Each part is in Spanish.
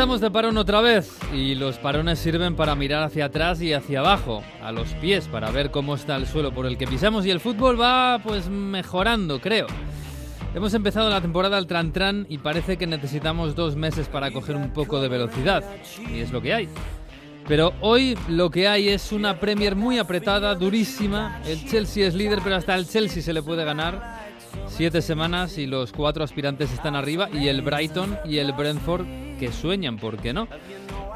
estamos de parón otra vez y los parones sirven para mirar hacia atrás y hacia abajo, a los pies, para ver cómo está el suelo por el que pisamos y el fútbol va pues mejorando, creo. Hemos empezado la temporada al tran tran y parece que necesitamos dos meses para coger un poco de velocidad y es lo que hay. Pero hoy lo que hay es una Premier muy apretada, durísima. El Chelsea es líder, pero hasta el Chelsea se le puede ganar. Siete semanas y los cuatro aspirantes están arriba y el Brighton y el Brentford que sueñan, ¿por qué no?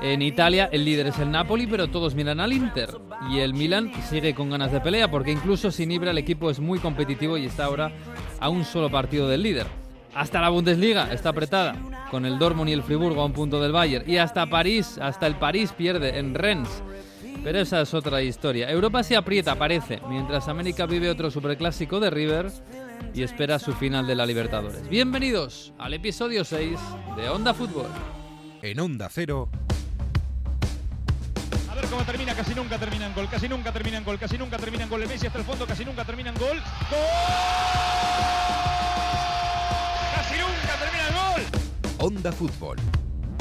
En Italia el líder es el Napoli, pero todos miran al Inter. Y el Milan sigue con ganas de pelea, porque incluso sin Ibra el equipo es muy competitivo y está ahora a un solo partido del líder. Hasta la Bundesliga está apretada, con el Dortmund y el Friburgo a un punto del Bayern. Y hasta París, hasta el París pierde en Rennes. Pero esa es otra historia. Europa se aprieta, parece, mientras América vive otro superclásico de River y espera su final de la Libertadores. Bienvenidos al episodio 6 de Onda Fútbol. En Onda Cero. A ver cómo termina, casi nunca termina en gol, casi nunca termina en gol, casi nunca termina en gol. El Messi hasta el fondo, casi nunca termina en gol. ¡Gol! ¡Casi nunca termina el gol! Onda Fútbol.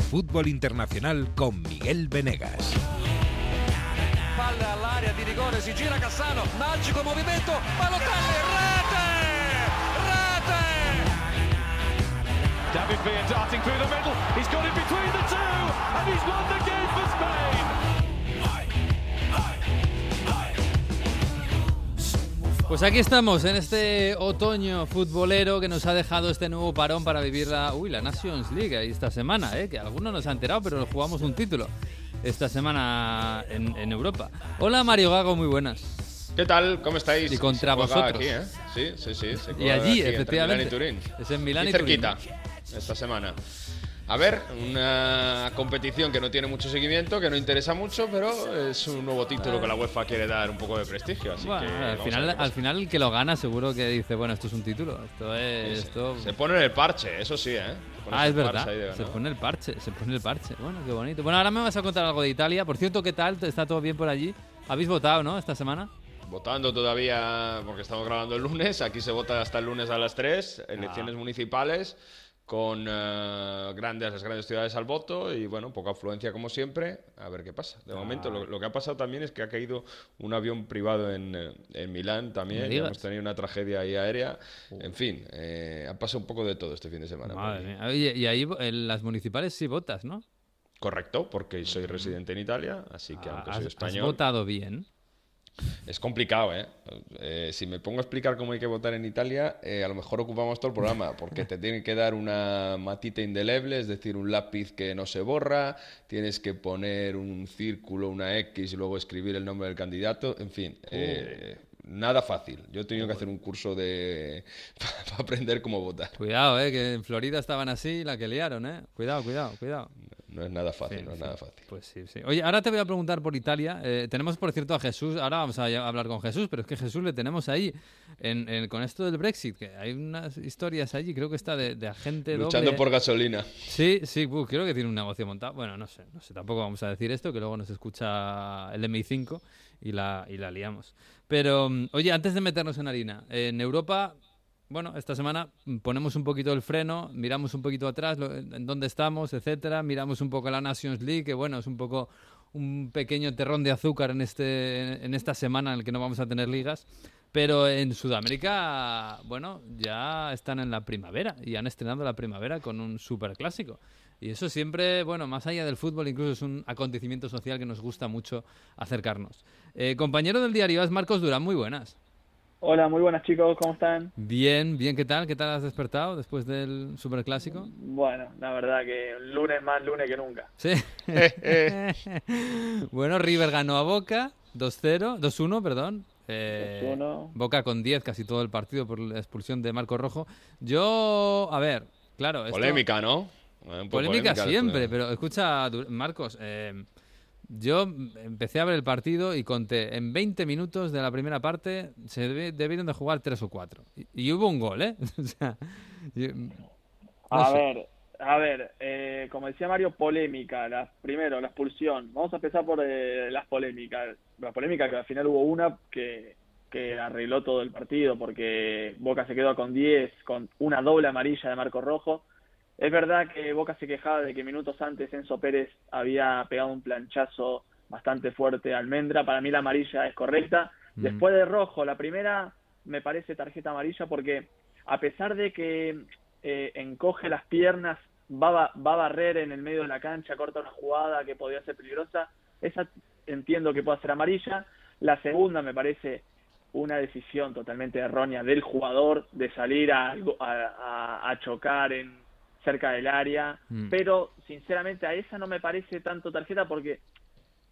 Fútbol internacional con Miguel Venegas. Palla all'area di rigore, si gira Cassano, magico movimento, Balotelli, David Villa darting through the middle. He's got it between the two, and he's won the game for Spain. Pues aquí estamos en este otoño futbolero que nos ha dejado este nuevo parón para vivir la, uy, la Nations League ahí esta semana, ¿eh? que algunos nos ha enterado, pero nos jugamos un título esta semana en, en Europa. Hola Mario Gago, muy buenas. ¿Qué tal? ¿Cómo estáis? Y contra vosotros. Aquí, ¿eh? Sí, sí, sí. se Y allí, aquí, efectivamente. Milán y Turín. Es en Milán y y Turín. Esta semana. A ver, una competición que no tiene mucho seguimiento, que no interesa mucho, pero es un nuevo título que la UEFA quiere dar un poco de prestigio. Así Bueno, que al, final, al final el que lo gana seguro que dice, bueno, esto es un título, esto es... Esto... Se pone en el parche, eso sí, ¿eh? Ah, es verdad. Se pone el parche, se pone el parche. Bueno, qué bonito. Bueno, ahora me vas a contar algo de Italia. Por cierto, ¿qué tal? ¿Está todo bien por allí? ¿Habéis votado, no? Esta semana. Votando todavía, porque estamos grabando el lunes, aquí se vota hasta el lunes a las 3, Ah. elecciones municipales con eh, grandes, las grandes ciudades al voto y bueno, poca afluencia como siempre, a ver qué pasa. De momento Ah. lo, lo que ha pasado también es que ha caído un avión privado en, eh, en Milán también, hemos tenido una tragedia ahí aérea, en fin, eh, ha pasado un poco de todo este fin de semana. Madre aquí. mía. Oye, y ahí en las municipales sí votas, ¿no? Correcto, porque soy residente en Italia, así que aunque has, soy has español... votado bien. Es complicado, ¿eh? Eh, Si me pongo a explicar cómo hay que votar en Italia, eh, a lo mejor ocupamos todo el programa, porque te tienen que dar una matita indeleble, es decir, un lápiz que no se borra, tienes que poner un círculo, una X y luego escribir el nombre del candidato, en fin. eh, Nada fácil. Yo he tenido que hacer un curso de para aprender cómo votar. Cuidado, ¿eh? Que en Florida estaban así la que liaron, ¿eh? Cuidado, cuidado, cuidado. No es nada fácil, Sí, no es sí. nada fácil. Pues sí, sí. Oye, ahora te voy a preguntar por Italia. Eh, tenemos, por cierto, a Jesús. Ahora vamos a hablar con Jesús, pero es que Jesús le tenemos ahí. En, en- con esto del Brexit, que hay unas historias allí, creo que está de, de agente Luchando doble. por gasolina. Sí, sí, uh, creo que tiene un negocio montado. Bueno, no sé, no sé, tampoco vamos a decir esto, que luego nos escucha el MI5 y la, y la liamos. Pero, mm, oye, antes de meternos en harina, en Europa, bueno, esta semana ponemos un poquito el freno, miramos un poquito atrás, lo- en dónde estamos, etcétera, miramos un poco la Nations League, que bueno, es un poco un pequeño terrón de azúcar en, este, en esta semana en el que no vamos a tener ligas. Pero en Sudamérica, bueno, ya están en la primavera y han estrenado la primavera con un superclásico. Y eso siempre, bueno, más allá del fútbol, incluso es un acontecimiento social que nos gusta mucho acercarnos. Eh, compañero del diario es Marcos Durán, muy buenas. Hola, muy buenas chicos, ¿cómo están? Bien, bien, ¿qué tal? ¿Qué tal has despertado después del superclásico? Bueno, la verdad que lunes más lunes que nunca. Sí. bueno, River ganó a Boca 2-0, 2-1, perdón. Eh, 2-1. Boca con 10 casi todo el partido por la expulsión de Marco Rojo. Yo, a ver, claro. esto- Polémica, ¿no? Polémica polémica siempre, pero escucha, Marcos, eh, yo empecé a ver el partido y conté en 20 minutos de la primera parte se debieron de jugar 3 o 4. Y, y hubo un gol, ¿eh? o sea, yo- no A sé. ver, a ver, eh, como decía Mario, polémica. La, primero, la expulsión. Vamos a empezar por eh, las polémicas. La polémica que al final hubo una que, que arregló todo el partido porque Boca se quedó con 10, con una doble amarilla de Marco Rojo. Es verdad que Boca se quejaba de que minutos antes Enzo Pérez había pegado un planchazo bastante fuerte a Almendra. Para mí la amarilla es correcta. Mm. Después de rojo, la primera me parece tarjeta amarilla porque a pesar de que eh, encoge las piernas, va, a- va a barrer en el medio de la cancha, corta una jugada que podría ser peligrosa, esa entiendo que puede ser amarilla. La segunda me parece una decisión totalmente errónea del jugador de salir a- a- a chocar en cerca del área, Mm. pero sinceramente a esa no me parece tanto tarjeta porque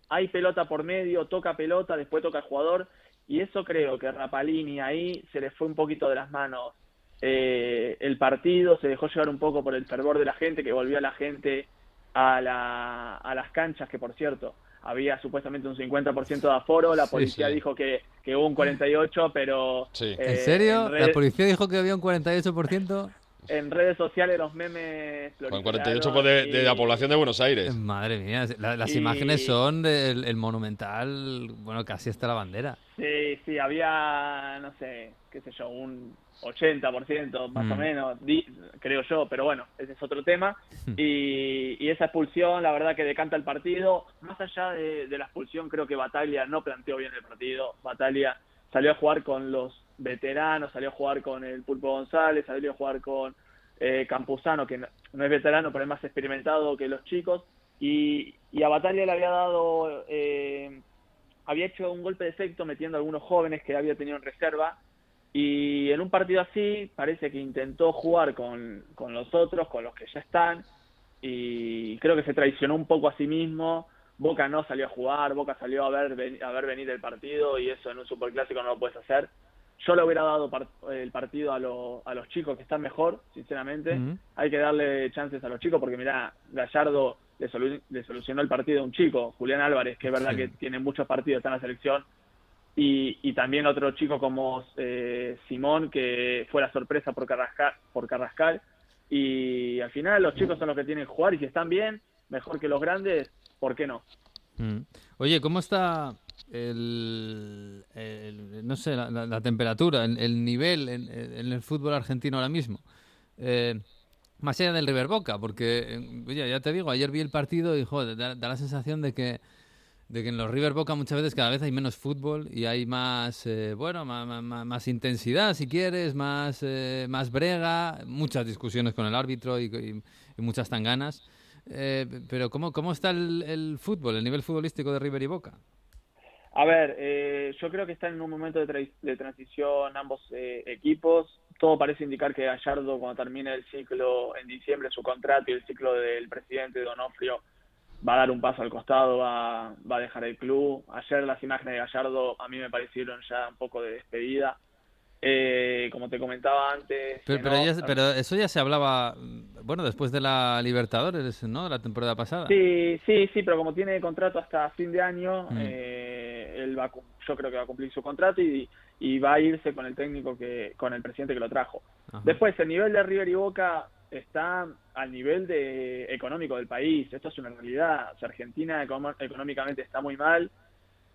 hay pelota por medio, toca pelota, después toca el jugador, y eso creo que Rapalini ahí se le fue un poquito de las manos eh, el partido, se dejó llevar un poco por el fervor de la gente, que volvió a la gente a, la, a las canchas, que por cierto, había supuestamente un 50% de aforo, la policía sí. dijo que, que hubo un 48%, pero... Sí. eh, ¿En serio? ¿La policía dijo que había un 48%? En redes sociales los memes Con proliferaron 48 pues de, de la y- población de Buenos Aires. Madre mía, la- las Y- imágenes son del el monumental, bueno, casi hasta la bandera. Sí, sí, había, no sé, qué sé yo, un 80% más o Mm. menos, di- creo yo, pero bueno, ese es otro tema. Y, y esa expulsión, la verdad que decanta el partido. Más allá de, de la expulsión, creo que Bataglia no planteó bien el partido. Bataglia salió a jugar con los veteranos, salió a jugar con el Pulpo González, salió a jugar con eh, Campuzano, que no, es veterano, pero es más experimentado que los chicos. Y, y a Bataglia le había dado... eh, había hecho un golpe de efecto metiendo a algunos jóvenes que había tenido en reserva y en un partido así parece que intentó jugar con, con los otros, con los que ya están y creo que se traicionó un poco a sí mismo. Boca no salió a jugar, Boca salió a ver, a ver venir el partido y eso en un superclásico no lo puedes hacer. Yo le hubiera dado el partido a, lo- a los chicos que están mejor, sinceramente. Hay que darle chances a los chicos porque, mira, Gallardo le, solu- le solucionó el partido a un chico, Julián Álvarez, que es verdad Sí. que tiene muchos partidos, está en la selección. Y, y también otro chico como eh, Simón, que fue la sorpresa por Carrascal, por Carrascal. Y al final los chicos son los que tienen que jugar y si están bien, mejor que los grandes, ¿por qué no? Mm. Oye, ¿cómo está el, no sé, la, temperatura, el, el nivel en, el fútbol argentino ahora mismo? Eh, más allá del River Boca, porque, eh, ya te digo, ayer vi el partido y joder, da, da la sensación de que, de que en los River Boca muchas veces cada vez hay menos fútbol y hay más, eh, bueno, más, más, intensidad, si quieres, más, eh, más brega, muchas discusiones con el árbitro y, muchas tanganas. Pero ¿cómo, cómo está el, el fútbol, el nivel futbolístico de River y Boca? A ver, eh, yo creo que están en un momento de, tra- de transición ambos eh, equipos. Todo parece indicar que Gallardo, cuando termine el ciclo en diciembre, su contrato y el ciclo del presidente Donofrio, va a dar un paso al costado, va, va a dejar el club. Ayer las imágenes de Gallardo a mí me parecieron ya un poco de despedida. Eh, como te comentaba antes. Pero, pero, no- ya pero eso ya se hablaba, mm, bueno, después de la Libertadores, ¿no? De la temporada pasada. Sí, sí, sí, pero como tiene contrato hasta fin de año, Mm. eh, él va, a yo creo que va a cumplir su contrato y, y va a irse con el técnico que, con el presidente que lo trajo. Ajá. Después, el nivel de River y Boca está al nivel de económico del país. Esto es una realidad. O sea, Argentina económicamente está muy mal.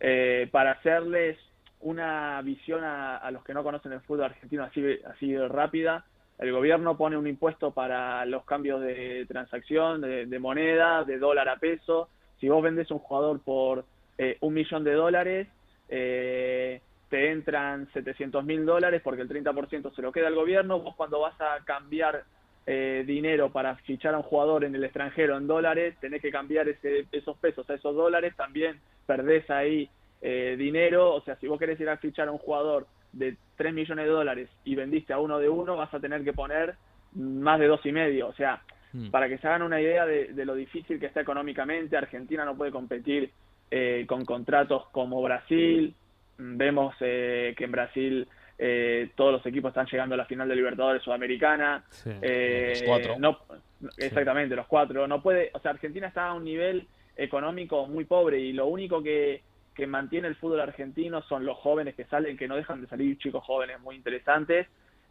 Eh, para hacerles una visión a, a los que no conocen el fútbol argentino así, así de rápida, el gobierno pone un impuesto para los cambios de transacción, de, de moneda, de dólar a peso. Si vos vendes un jugador por eh, un millón de dólares, eh, te entran 700 mil dólares porque el 30% se lo queda el gobierno. Vos cuando vas a cambiar eh, dinero para fichar a un jugador en el extranjero en dólares, tenés que cambiar ese, esos pesos a esos dólares, también perdés ahí eh, dinero. O sea, si vos querés ir a fichar a un jugador de 3 millones de dólares y vendiste a uno de uno, vas a tener que poner más de dos y medio. O sea, Mm. para que se hagan una idea de, de lo difícil que está económicamente, Argentina no puede competir eh, con contratos como Brasil. Vemos eh, que en Brasil eh, todos los equipos están llegando a la final de Libertadores Sudamericana. Sí. Eh, Los cuatro. No, exactamente, los cuatro. No puede, o sea, Argentina está a un nivel económico muy pobre y lo único que, que mantiene el fútbol argentino son los jóvenes que salen, que no dejan de salir chicos jóvenes muy interesantes.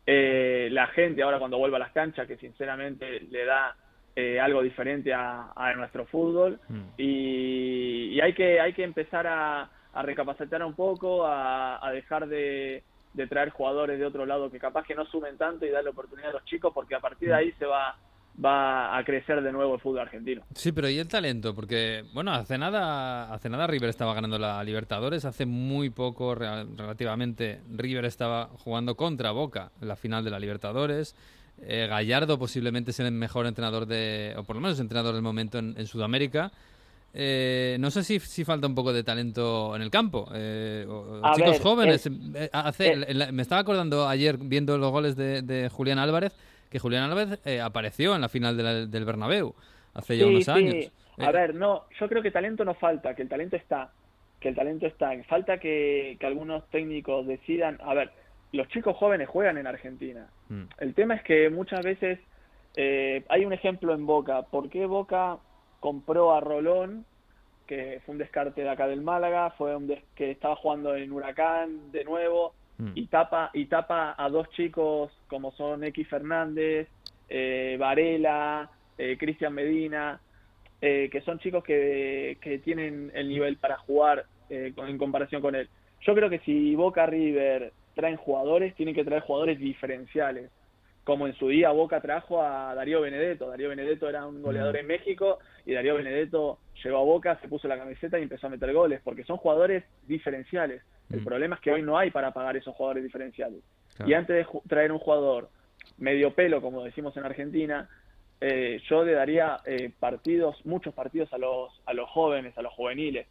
Eh, la gente ahora cuando vuelve a las canchas, que sinceramente le da eh, algo diferente a, a nuestro fútbol Mm. y, y hay que hay que empezar a, a recapacitar un poco, a, a dejar de, de traer jugadores de otro lado que capaz que no sumen tanto y darle oportunidad a los chicos, porque a partir de ahí se va va a crecer de nuevo el fútbol argentino. Sí, pero ¿y el talento? Porque, bueno, hace nada, hace nada River estaba ganando la Libertadores, hace muy poco relativamente River estaba jugando contra Boca en la final de la Libertadores. Eh, Gallardo posiblemente es el mejor entrenador de, o por lo menos entrenador del momento en, Sudamérica. Eh, no sé si, si, falta un poco de talento en el campo. Eh, chicos jóvenes. me estaba acordando ayer viendo los goles de Julián Álvarez que Julián Álvarez eh, apareció en la final del Bernabéu hace ya unos años. A ver, no, yo creo que talento no falta, que el talento está, que el talento está. Falta que, algunos técnicos decidan, a ver, los chicos jóvenes juegan en Argentina. Mm. El tema es que muchas veces eh, hay un ejemplo en Boca. ¿Por qué Boca compró a Rolón, que fue un descarte de acá del Málaga, fue un que estaba jugando en Huracán de nuevo? Mm. y tapa y tapa a dos chicos como son X Fernández, eh, Varela, eh, Cristian Medina, eh, que son chicos que, que, tienen el nivel para jugar eh, en comparación con él. Yo creo que si Boca River traen jugadores, tienen que traer jugadores diferenciales como en su día Boca trajo a Darío Benedetto. Darío Benedetto era un goleador en México y Darío Benedetto llegó a Boca, se puso la camiseta y empezó a meter goles, porque son jugadores diferenciales. El mm. problema es que hoy no hay para pagar esos jugadores diferenciales. Y antes de traer un jugador medio pelo, como decimos en Argentina, eh, yo le daría eh, partidos, muchos partidos a los, a los jóvenes, a los juveniles.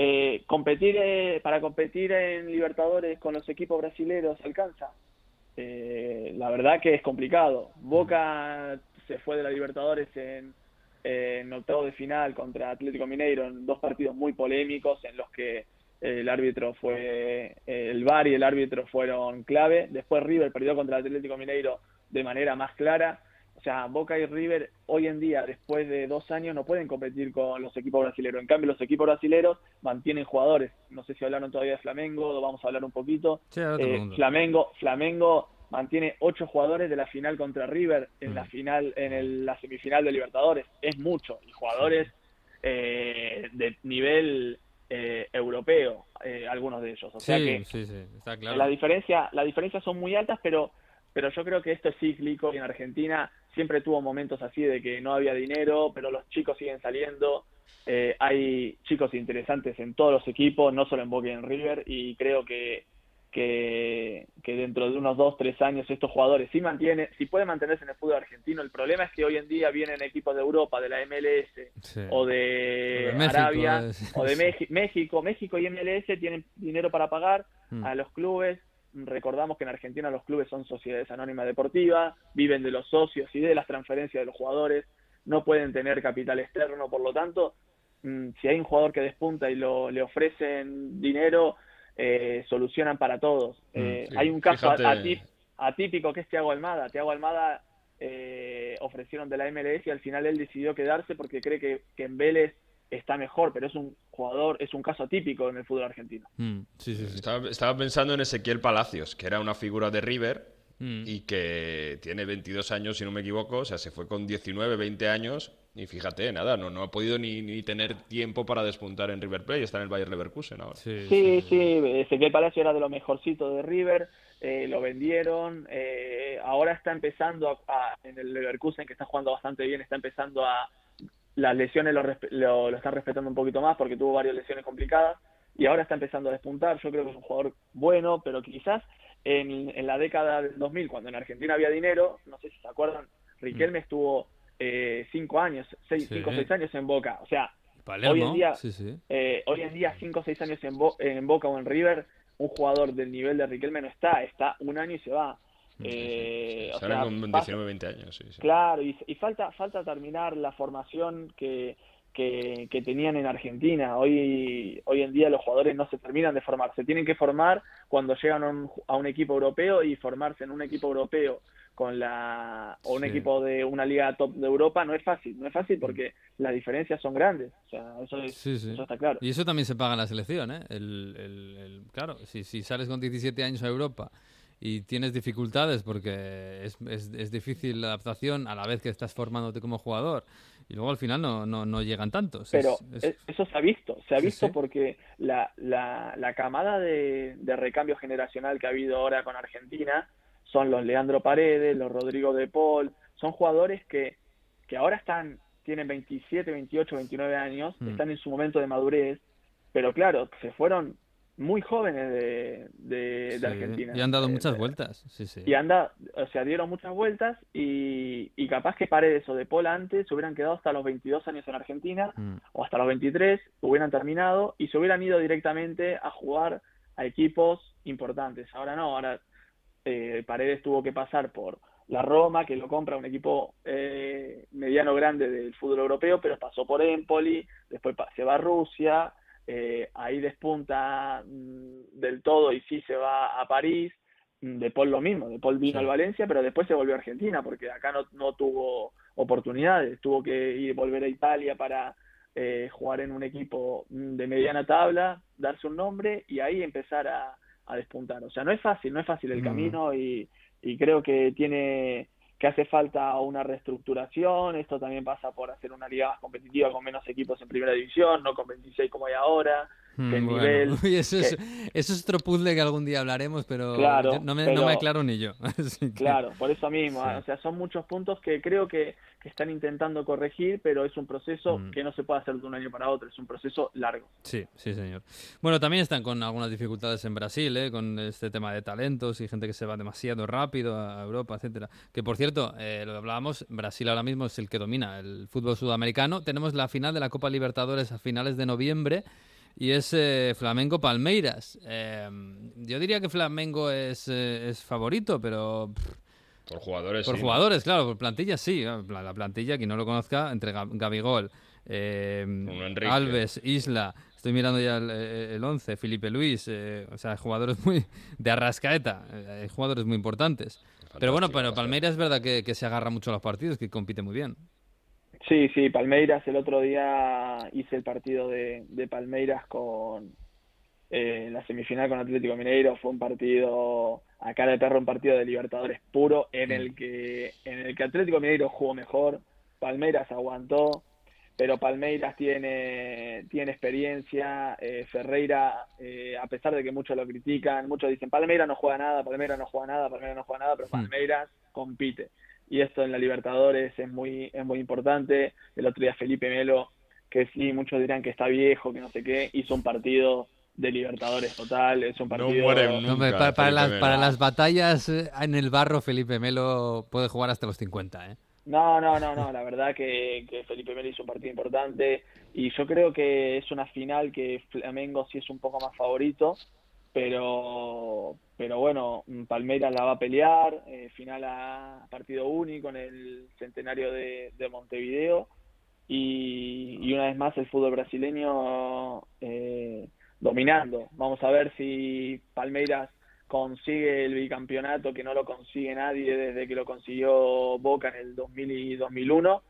Eh, competir para competir en Libertadores con los equipos brasileños alcanza eh, la verdad que es complicado. Boca se fue de la Libertadores en, en octavo de final contra Atlético Mineiro en dos partidos muy polémicos en los que el árbitro fue el VAR y el árbitro fueron clave. Después River perdió contra Atlético Mineiro de manera más clara. O sea, Boca y River hoy en día, después de dos años, no pueden competir con los equipos brasileños. En cambio, los equipos brasileños mantienen jugadores. No sé si hablaron todavía de Flamengo, vamos a hablar un poquito. Eh, Flamengo, Flamengo mantiene ocho jugadores de la final contra River en la mm. final, en la semifinal de Libertadores. Es mucho. Y jugadores eh, de nivel eh, europeo, algunos de ellos. O sea que la diferencia, la diferencia son muy altas, pero pero yo creo que esto es cíclico y en Argentina siempre tuvo momentos así de que no había dinero, pero los chicos siguen saliendo. Eh, hay chicos interesantes en todos los equipos, no solo en Boca y en River, y creo que, que, dentro de unos dos, tres años estos jugadores sí mantiene, si pueden mantenerse en el fútbol argentino. El problema es que hoy en día vienen equipos de Europa, de la MLS o de, Arabia o de México. México y MLS tienen dinero para pagar hmm. a los clubes recordamos que en Argentina los clubes son sociedades anónimas deportivas, viven de los socios y de las transferencias de los jugadores, no pueden tener capital externo, por lo tanto, mm, si hay un jugador que despunta y lo, le ofrecen dinero, eh, solucionan para todos. Mm, eh, hay un caso atípico que es Thiago Almada. Thiago Almada eh, ofrecieron de la MLS y al final él decidió quedarse porque cree que, que en Vélez está mejor, pero es un jugador, es un caso típico en el fútbol argentino. Mm, estaba, pensando en Ezequiel Palacios, que era una figura de River mm. y que tiene 22 años, si no me equivoco, o sea, se fue con 19, 20 años y fíjate, nada, no, no ha podido ni, ni tener tiempo para despuntar en River Plate, está en el Bayern Leverkusen ahora. Sí, sí, Ezequiel Palacios era de lo mejorcito de River. Eh, lo vendieron, eh, ahora está empezando en el Leverkusen, que está jugando bastante bien, está empezando a, las lesiones lo, lo, están respetando un poquito más porque tuvo varias lesiones complicadas y ahora está empezando a despuntar. Yo creo que es un jugador bueno, pero quizás en, en la década del 2000, cuando en Argentina había dinero, no sé si se acuerdan, Riquelme mm. estuvo eh, cinco años, seis, cinco o seis años en Boca. O sea, hoy en día, eh, hoy en día cinco o seis años en, en Boca o en River, un jugador del nivel de Riquelme no está, está un año y se va. Eh, con 19, 20 años. Claro, y, falta, falta terminar la formación que, que, tenían en Argentina. Hoy, hoy en día los jugadores no se terminan de formar, se tienen que formar cuando llegan a un, a un equipo europeo y formarse en un equipo europeo con la o un equipo de una liga top de Europa no es fácil, no es fácil porque mm. las diferencias son grandes, o sea, eso, eso está claro. Y eso también se paga en la selección, ¿eh? El, el, claro, si, si sales con 17 años a Europa y tienes dificultades porque es, es, difícil la adaptación a la vez que estás formándote como jugador y luego al final no, no, no llegan tantos. Pero eso se ha visto, se ha visto porque la, la, la camada de, de, recambio generacional que ha habido ahora con Argentina son los Leandro Paredes, los Rodrigo de Paul, son jugadores que que ahora están, tienen 27, 28, 29 años, Mm. están en su momento de madurez, pero claro, se fueron muy jóvenes de, de, Argentina. Y han dado Eh, muchas eh, vueltas. Sí, sí. Y anda, o sea, dieron muchas vueltas y, y capaz que Paredes o De Paul antes se hubieran quedado hasta los 22 años en Argentina Mm. o hasta los 23, hubieran terminado y se hubieran ido directamente a jugar a equipos importantes. Ahora no, ahora eh, Paredes tuvo que pasar por la Roma, que lo compra un equipo eh, mediano grande del fútbol europeo, pero pasó por Empoli, después se va a Rusia, eh, ahí despunta mm, del todo y sí se va a París. Mm, De Paul lo mismo, De Paul vino Sí. al Valencia, pero después se volvió a Argentina porque acá no, no tuvo oportunidades, tuvo que ir volver a Italia para eh, jugar en un equipo mm, de mediana tabla, darse un nombre y ahí empezar a, a despuntar. O sea, no es fácil, no es fácil el Mm. camino y, y creo que tiene que hace falta una reestructuración, esto también pasa por hacer una liga más competitiva con menos equipos en primera división, no con 26 como hay ahora, el bueno. nivel... Uy, eso, es, que- eso es otro puzzle que algún día hablaremos, pero Claro, no, me, pero- no me aclaro ni yo. Que- Claro, por eso mismo, Sí. o sea, son muchos puntos que creo que, que están intentando corregir, pero es un proceso Mm. que no se puede hacer de un año para otro, es un proceso largo. Sí, sí, señor. Bueno, también están con algunas dificultades en Brasil, ¿eh? con este tema de talentos y gente que se va demasiado rápido a Europa, etcétera. Que por cierto, eh, lo hablábamos, Brasil ahora mismo es el que domina el fútbol sudamericano. Tenemos la final de la Copa Libertadores a finales de noviembre y es eh, Flamengo Palmeiras. Eh, yo diría que Flamengo es, eh, es favorito, pero pff, Por jugadores, por sí. jugadores, claro, por plantilla sí. La la plantilla, quien no lo conozca, entre Ga- Gabigol, eh, Enrique. Alves, Isla, estoy mirando ya el, eh, el 11, Felipe Luis, eh, o sea, jugadores muy de Arrascaeta, eh, jugadores muy importantes. Pero bueno, pero. Palmeiras es verdad que, que se agarra mucho a los partidos, que compite muy bien. Sí, sí, Palmeiras, el otro día hice el partido de, de Palmeiras con eh, la semifinal con Atlético Mineiro, fue un partido a cara de perro, un partido de Libertadores puro, en el que, en el que Atlético Mineiro jugó mejor, Palmeiras aguantó, pero Palmeiras tiene, tiene experiencia, eh, Ferreira, eh, a pesar de que muchos lo critican, muchos dicen Palmeiras no juega nada, Palmeiras no juega nada, Palmeiras no juega nada, pero Hmm. Palmeiras compite y esto en la Libertadores es muy es muy importante. El otro día Felipe Melo, que sí, muchos dirán que está viejo, que no sé qué, hizo un partido de Libertadores total, es un No partido... muere nunca. Hombre, pa- para, las, para las batallas eh, en el barro, Felipe Melo puede jugar hasta los 50, ¿eh? No, no, no, no, la verdad que, que Felipe Melo hizo un partido importante y yo creo que es una final que Flamengo sí es un poco más favorito, pero pero bueno, Palmeiras la va a pelear, eh, final a partido único en el centenario de, de Montevideo y, y una vez más el fútbol brasileño eh, dominando. Vamos a ver si Palmeiras consigue el bicampeonato que no lo consigue nadie desde que lo consiguió Boca en el 2000 y 2001.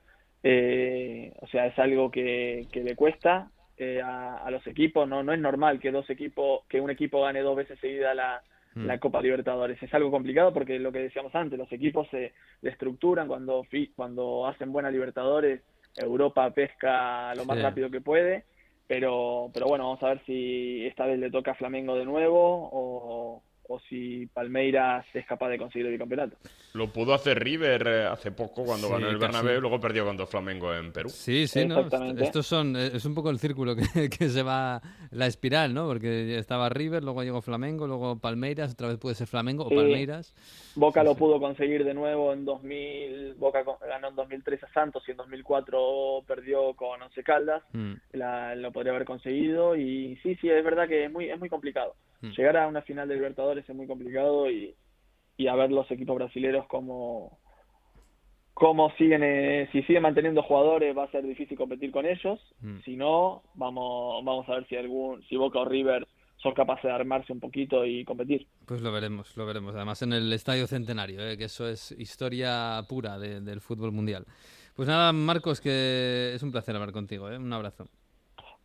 Eh, o sea, es algo que, que le cuesta eh, a, a los equipos. No, no es normal que dos equipos, que un equipo gane dos veces seguida la, Mm. la Copa Libertadores. Es algo complicado porque lo que decíamos antes, los equipos se estructuran cuando, cuando hacen buena Libertadores, Europa pesca lo más Sí. rápido que puede, pero, pero bueno, vamos a ver si esta vez le toca a Flamengo de nuevo o, o si Palmeiras es capaz de conseguir el bicampeonato. Lo pudo hacer River eh, hace poco cuando Sí, ganó el casi. Bernabéu, luego perdió contra Flamengo en Perú. Sí, sí, ¿no? Exactamente. Estos son, eh, es un poco el círculo que, que se va, la espiral, ¿no? Porque estaba River, luego llegó Flamengo, luego Palmeiras, otra vez puede ser Flamengo o. Palmeiras. Boca Sí, lo sí. pudo conseguir de nuevo en 2000, Boca ganó en 2003 a Santos y en 2004 perdió con Once Caldas. Mm, la, lo podría haber conseguido y sí, sí, es verdad que es muy, es muy complicado. Mm. Llegar a una final de Libertadores es muy complicado y, y a ver los equipos brasileños cómo, cómo siguen, eh, si siguen manteniendo jugadores va a ser difícil competir con ellos, Mm. si no, vamos, vamos a ver si algún, si Boca o River son capaces de armarse un poquito y competir. Pues lo veremos, lo veremos. Además en el Estadio Centenario, ¿eh? que eso es historia pura de- del fútbol mundial. Pues nada, Marcos, que es un placer hablar contigo. ¿eh? Un abrazo.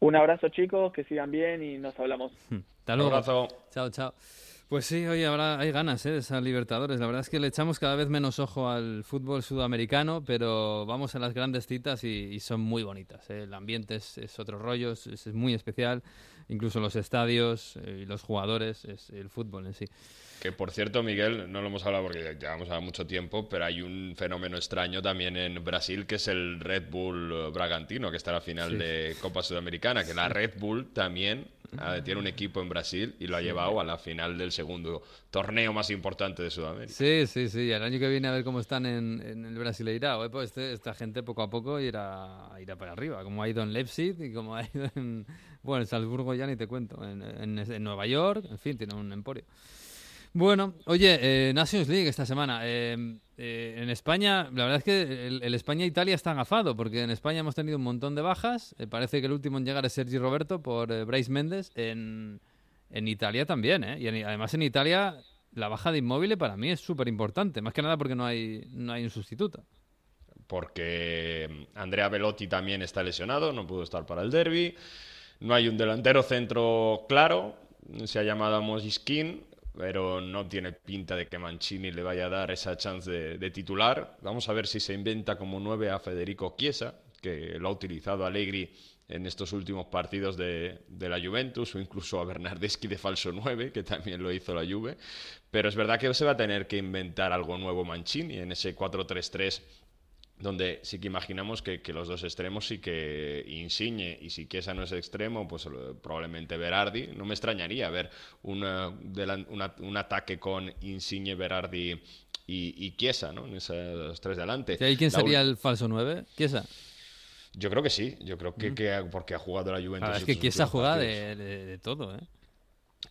Un abrazo chicos, que sigan bien y nos hablamos. Hasta Un abrazo. Chao, chao. Pues sí, oye, ahora hay ganas ¿eh? de esas Libertadores. La verdad es que le echamos cada vez menos ojo al fútbol sudamericano, pero vamos a las grandes citas y, son muy bonitas. ¿eh? El ambiente es, otro rollo, es, muy especial. Incluso los estadios eh, y los jugadores, es el fútbol en sí. Que por cierto, Miguel, no lo hemos hablado porque llevamos mucho tiempo, pero hay un fenómeno extraño también en Brasil que es el Red Bull Bragantino, que está a la final de Copa Sudamericana, que la Red Bull también ah, tiene un equipo en Brasil y lo ha llevado a la final del segundo torneo más importante de Sudamérica. Sí, sí, sí. El año que viene a ver cómo están en, el Brasileirao. Pues este, esta gente poco a poco irá, irá para arriba, como ha ido en Leipzig y como ha ido en, bueno, en Salzburgo ya ni te cuento, en, en Nueva York, en fin, tiene un emporio. Bueno, oye, eh, Nations League esta semana. Eh, eh, en España, la verdad es que el, España-Italia está agafado, porque en España hemos tenido un montón de bajas. parece que el último en llegar es Sergi Roberto por Bryce Méndez. En, Italia también, ¿eh? Y además en Italia la baja de inmóvil para mí es súper importante, más que nada porque no hay, no hay un sustituto. Porque Andrea Velotti también está lesionado, no pudo estar para el derby. No hay un delantero centro claro, se ha llamado Mosiskin pero no tiene pinta de que Mancini le vaya a dar esa chance de, titular. Vamos a ver si se inventa como nueve a Federico Chiesa, que lo ha utilizado Allegri en estos últimos partidos de, la Juventus, o incluso a Bernardeschi de falso 9, que también lo hizo la Juve. Pero es verdad que se va a tener que inventar algo nuevo Mancini en ese 4-3-3 donde sí que imaginamos que, los dos extremos sí que Insigne y si Chiesa no es extremo, pues probablemente Berardi. No me extrañaría ver un ataque con Insigne, Berardi y, y Chiesa, ¿no? En esos tres delante. ¿Y quién sería el falso 9? ¿Chiesa? Yo creo que sí, yo creo que, porque ha jugado la Juventus. Ah, es que Chiesa juega de, de todo, ¿eh?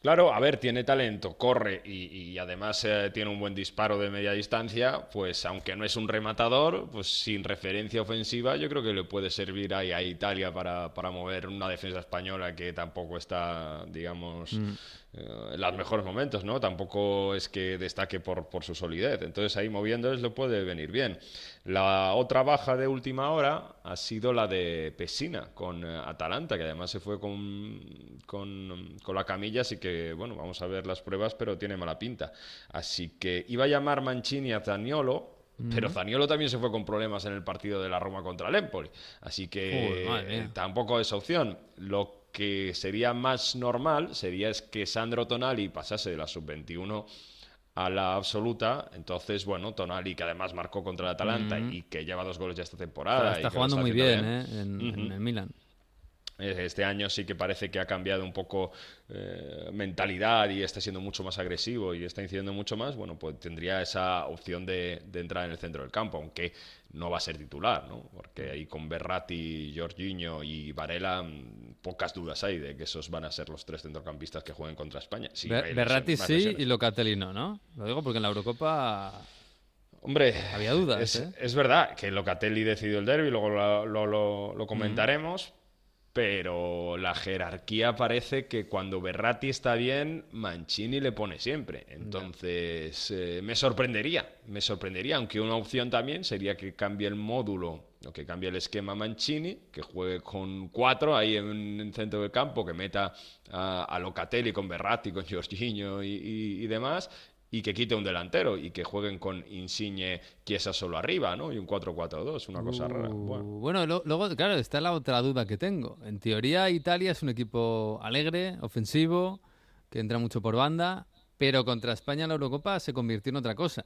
Claro, a ver, tiene talento, corre y, además eh, tiene un buen disparo de media distancia, pues aunque no es un rematador, pues sin referencia ofensiva, yo creo que le puede servir ahí a Italia para, para mover una defensa española que tampoco está, digamos, mm. Eh, en los mejores momentos, ¿no? Tampoco es que destaque por, por su solidez. Entonces ahí moviéndoles le puede venir bien. La otra baja de última hora ha sido la de Pesina con eh, Atalanta, que además se fue con, con, con, la camilla, así que bueno, vamos a ver las pruebas, pero tiene mala pinta. Así que iba a llamar Mancini a Zaniolo, pero Zaniolo también se fue con problemas en el partido de la Roma contra el Empoli. Así que tampoco es opción. Lo que sería más normal sería es que Sandro Tonali pasase de la sub-21 a la absoluta. Entonces, bueno, Tonali, que además marcó contra el Atalanta y que lleva dos goles ya esta temporada. está jugando muy bien, ¿eh? en, el Milan. Eh, este año sí que parece que ha cambiado un poco eh, mentalidad y está siendo mucho más agresivo y está incidiendo mucho más. Bueno, pues tendría esa opción de, de entrar en el centro del campo, aunque no va a ser titular, ¿no? Porque ahí con Berratti, Jorginho y Varela mm, pocas dudas hay de que esos van a ser los tres centrocampistas que jueguen contra España. Sí, Berratti sí y Locatelli no, ¿no? Lo digo porque en la Eurocopa Hombre, había dudas. Es, ¿eh? es verdad que Locatelli decidió el derby, luego lo, lo, comentaremos, pero la jerarquía parece que cuando Berratti está bien, Mancini le pone siempre. Entonces, eh, me sorprendería, me sorprendería, aunque una opción también sería que cambie el módulo o que cambie el esquema Mancini, que juegue con cuatro ahí en el centro del campo, que meta a, Locatelli con Berratti, con Jorginho y demás, y que quite un delantero y que jueguen con Insigne Chiesa solo arriba, ¿no? Y un 4-4-2, una cosa rara. Uh, bueno, luego, claro, está la otra duda que tengo. En teoría, Italia es un equipo alegre, ofensivo, que entra mucho por banda, pero contra España en la Eurocopa se convirtió en otra cosa.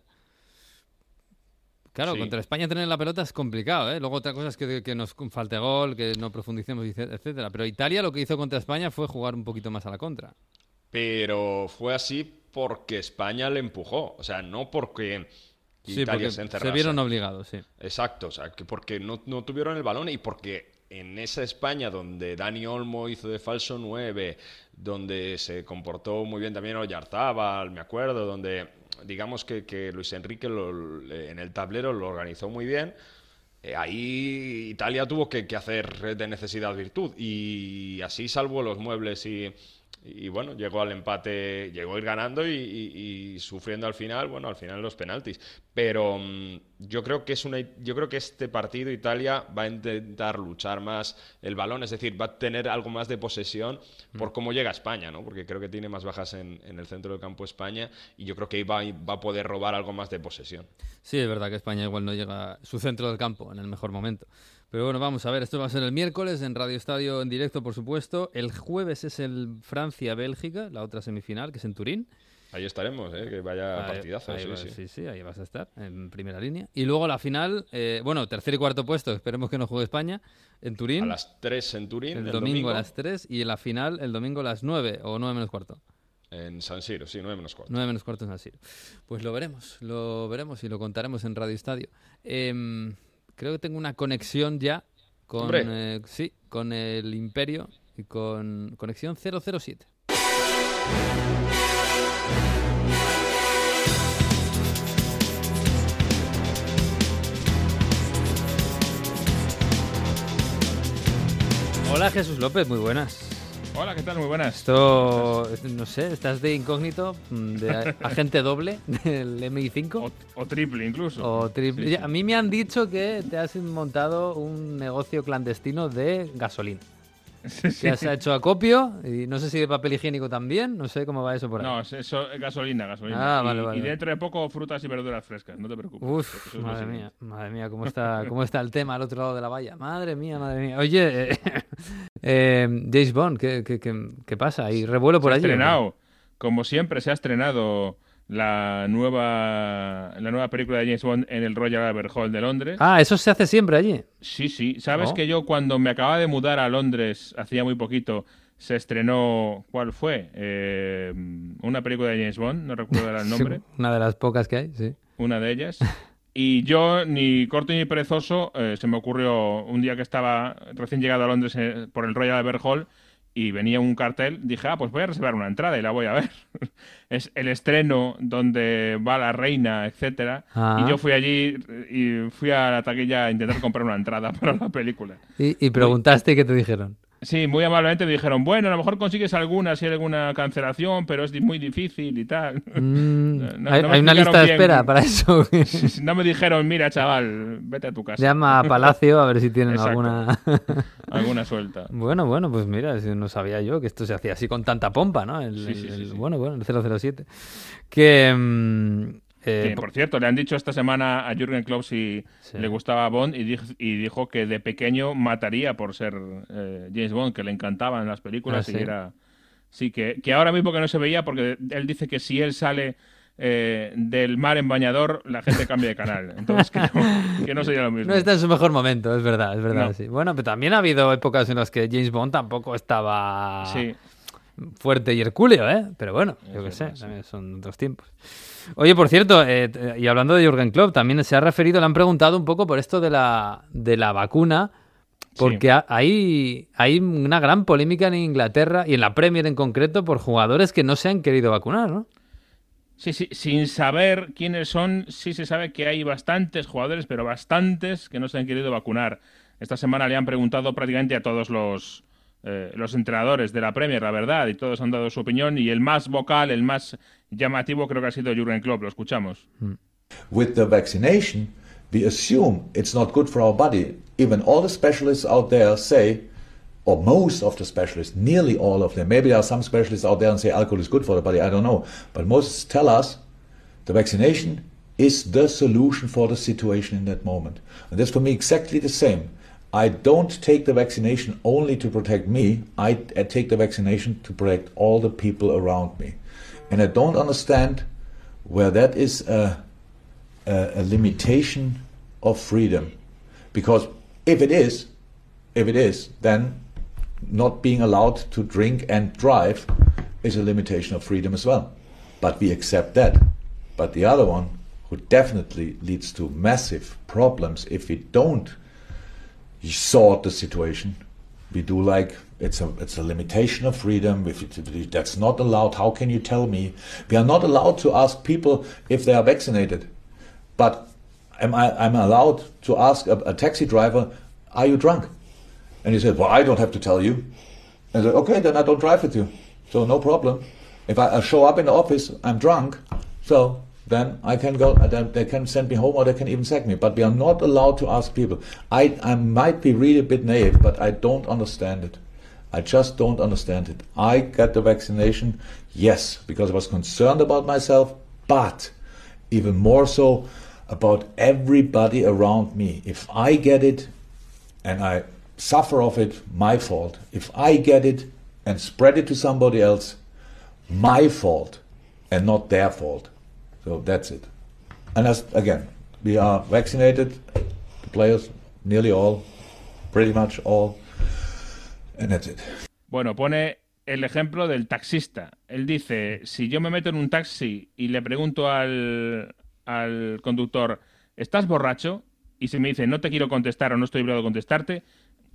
Claro, contra España tener la pelota es complicado, ¿eh? Luego otra cosa es que, que, nos falte gol, que no profundicemos, etcétera. Pero Italia lo que hizo contra España fue jugar un poquito más a la contra. Pero fue así porque España le empujó, o sea, no porque Italia se encerrase. Se vieron obligados, sí. Exacto, o sea, que porque no, no tuvieron el balón y porque en esa España donde Dani Olmo hizo de falso 9, donde se comportó muy bien también Oyarzábal, me acuerdo, donde digamos que, que Luis Enrique en el tablero lo organizó muy bien, eh, ahí Italia tuvo que, que, hacer de necesidad virtud y así salvo los muebles y, y bueno, llegó al empate, llegó a ir ganando y, sufriendo al final, bueno, al final los penaltis. Pero, mm, yo creo que es una yo creo que este partido Italia va a intentar luchar más el balón, es decir, va a tener algo más de posesión por cómo llega a España, ¿no? Porque creo que tiene más bajas en, en el centro del campo España y yo creo que va, va a poder robar algo más de posesión. Sí, es verdad que España igual no llega a su centro del campo en el mejor momento. Pero bueno, vamos a ver, esto va a ser el miércoles en Radio Estadio en directo, por supuesto. El jueves es el Francia-Bélgica, la otra semifinal, que es en Turín. Ahí estaremos, ¿eh? que vaya Ahí- partidazo. ahí sí, va- sí. sí, sí, ahí vas a estar, en primera línea. Y luego la final, eh, bueno, tercer y cuarto puesto, esperemos que no juegue España, en Turín. A las 3 en Turín, el, domingo, a las 3 y en la final el domingo a las 9 o 9 menos cuarto. en San Siro, sí, 9 menos 4. 9 menos cuarto en San Siro. Pues lo veremos, lo veremos y lo contaremos en Radio Estadio. Em, creo que tengo una conexión ya con, eh, sí, con el Imperio y con conexión 007. Hola Jesús López, muy buenas. Hola, ¿qué tal? Muy buenas. Esto, no sé, estás de incógnito, mm, de agente doble del MI5 O, o triple incluso. o triple. Sí, sí. A mí me han dicho que te has montado un negocio clandestino de gasolina. Sí. Que has hecho acopio y no sé si de papel higiénico también, no sé cómo va eso por ahí. No, es- eso es gasolina, gasolina. Ah, vale, y, vale, y dentro de poco frutas y verduras frescas, no te preocupes. Uf, es madre mía, madre mía, cómo está, cómo está el tema al otro lado de la valla. Madre mía, madre mía. Oye, eh, eh, James Bond, ¿qué, qué, qué- qué pasa? ¿Hay revuelo por Se ha allí? qué? estrenado, como siempre, se ha estrenado la nueva, la nueva película de James Bond en el Royal Albert Hall de Londres. Ah, eso se hace siempre allí. Sí, sí. Sabes Oh. que yo cuando me acababa de mudar a Londres, hacía muy poquito, se estrenó, ¿cuál fue? Eh, una película de James Bond, no recuerdo el nombre. Una de las pocas que hay, sí. una de ellas. Y yo, ni corto ni perezoso, eh, se me ocurrió un día que estaba recién llegado a Londres eh, por el Royal Albert Hall y venía un cartel, dije, ah, pues voy a reservar una entrada y la voy a ver. es el estreno donde va la reina, etcétera. Ah. Y yo fui allí y fui a la taquilla a intentar comprar una entrada para la película. Y, y preguntaste y qué te dijeron. Sí, muy amablemente me dijeron, bueno, a lo mejor consigues alguna si hay alguna cancelación, pero es muy difícil y tal. Mm, No- hay no me hay una lista de espera para eso. no me dijeron, mira, chaval, vete a tu casa. Llama a Palacio a ver si tienen Exacto. alguna. Alguna suelta. bueno, bueno, pues mira, no sabía yo que esto se hacía así con tanta pompa, ¿no? El, Sí, sí, el- sí, el- sí. Bueno, bueno, el 007. Que. mm, eh, Que, po- por cierto, le han dicho esta semana a Jürgen Klopp si Sí. le gustaba Bond y dijo, y dijo que de pequeño mataría por ser eh, James Bond, que le encantaban las películas Ah, y ¿sí? que era... Sí, que, que ahora mismo que no se veía, porque él dice que si él sale eh, del mar en bañador, la gente cambia de canal. Entonces, que no, que no sería lo mismo. no está en su mejor momento, es verdad, es verdad. No. Sí. Bueno, pero también ha habido épocas en las que James Bond tampoco estaba Sí, fuerte y hercúleo, ¿eh? Pero bueno, yo qué sé, también son otros tiempos. Oye, por cierto, eh, y hablando de Jürgen Klopp, también se ha referido, le han preguntado un poco por esto de la, de la vacuna, porque ha- hay, hay una gran polémica en Inglaterra y en la Premier en concreto por jugadores que no se han querido vacunar, ¿no? Sí, sí, sin saber quiénes son, sí se sabe que hay bastantes jugadores, pero bastantes que no se han querido vacunar. Esta semana le han preguntado prácticamente a todos los, eh, los entrenadores de la Premier, la verdad, y todos han dado su opinión, y el más vocal, el más llamativo creo que ha sido Jürgen Klopp, lo escuchamos. Mm. with the vaccination, we assume it's not good for our body. Even all the specialists out there say, or most of the specialists, nearly all of them, maybe there are some specialists out there and say alcohol is good for the body, I don't know. But most tell us the vaccination is the solution for the situation in that moment. And that's for me exactly the same. I don't take the vaccination only to protect me, I, I take the vaccination to protect all the people around me. And I don't understand where that is a, a, a limitation of freedom. Because if it is, if it is, then not being allowed to drink and drive is a limitation of freedom as well. But we accept that. But the other one, who definitely leads to massive problems if we don't sort the situation, we do like it's a it's a limitation of freedom. If that's not allowed, how can you tell me? We are not allowed to ask people if they are vaccinated. But am I am allowed to ask a, a taxi driver, "Are you drunk?" And he said, "Well, I don't have to tell you." And I said, "Okay, then I don't drive with you, so no problem. If I, show up in the office, I'm drunk, so then I can go. Uh, then they can send me home, or they can even sack me. But we are not allowed to ask people. I I might be really a bit naive, but I don't understand it. I just don't understand it. I got the vaccination, yes, because I was concerned about myself, but even more so about everybody around me. If I get it and I suffer of it, my fault. If I get it and spread it to somebody else, my fault and not their fault. So that's it. And as again, we are vaccinated, the players, nearly all, pretty much all, and that's it. Bueno, pone el ejemplo del taxista. Él dice, si yo me meto en un taxi y le pregunto al, al conductor, ¿estás borracho? Y si me dice, no te quiero contestar o no estoy obligado a contestarte,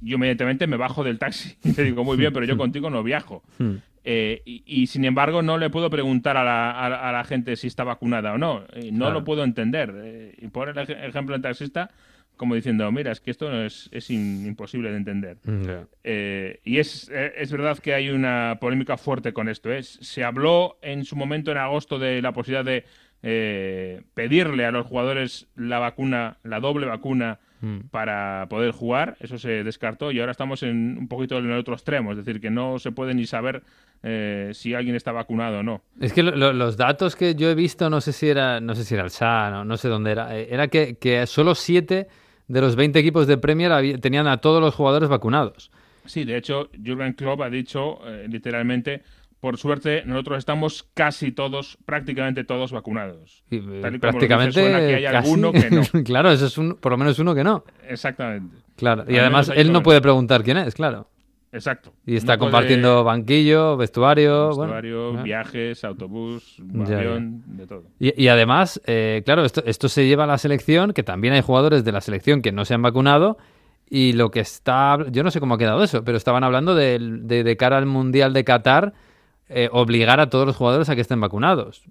yo inmediatamente me bajo del taxi y le digo, muy bien, pero yo contigo no viajo. Hmm. Eh, y, y, sin embargo, no le puedo preguntar a la, a, a la gente si está vacunada o no. Eh, no Claro. lo puedo entender. Eh, y por el ej- ejemplo del taxista, como diciendo, mira, es que esto no es, es in- imposible de entender. Eh, y es, eh, es verdad que hay una polémica fuerte con esto. ¿eh? Se habló en su momento, en agosto, de la posibilidad de eh, pedirle a los jugadores la vacuna, la doble vacuna, Mm. para poder jugar. Eso se descartó y ahora estamos en un poquito en el otro extremo. Es decir, que no se puede ni saber eh, si alguien está vacunado o no. Es que lo- lo- los datos que yo he visto, no sé si era, no sé si era el SA, no, no sé dónde era, era que, que solo 7 de los 20 equipos de Premier había- tenían a todos los jugadores vacunados. Sí, de hecho, Jürgen Klopp ha dicho eh, literalmente, por suerte, nosotros estamos casi todos, prácticamente todos vacunados. Y, eh, Tal y prácticamente que hay casi- alguno que no. claro, eso es un, por lo menos uno que no. Exactamente. Claro. Y además él no puede preguntar quién es, claro. Exacto. Y está No puede- compartiendo banquillo, vestuario, viajes, autobús, Ya, avión, de todo. Y, y además, eh, claro, esto, esto se lleva a la selección, que también hay jugadores de la selección que no se han vacunado. Y lo que está. Yo no sé cómo ha quedado eso, pero estaban hablando de, de cara al Mundial de Qatar, eh, obligar a todos los jugadores a que estén vacunados.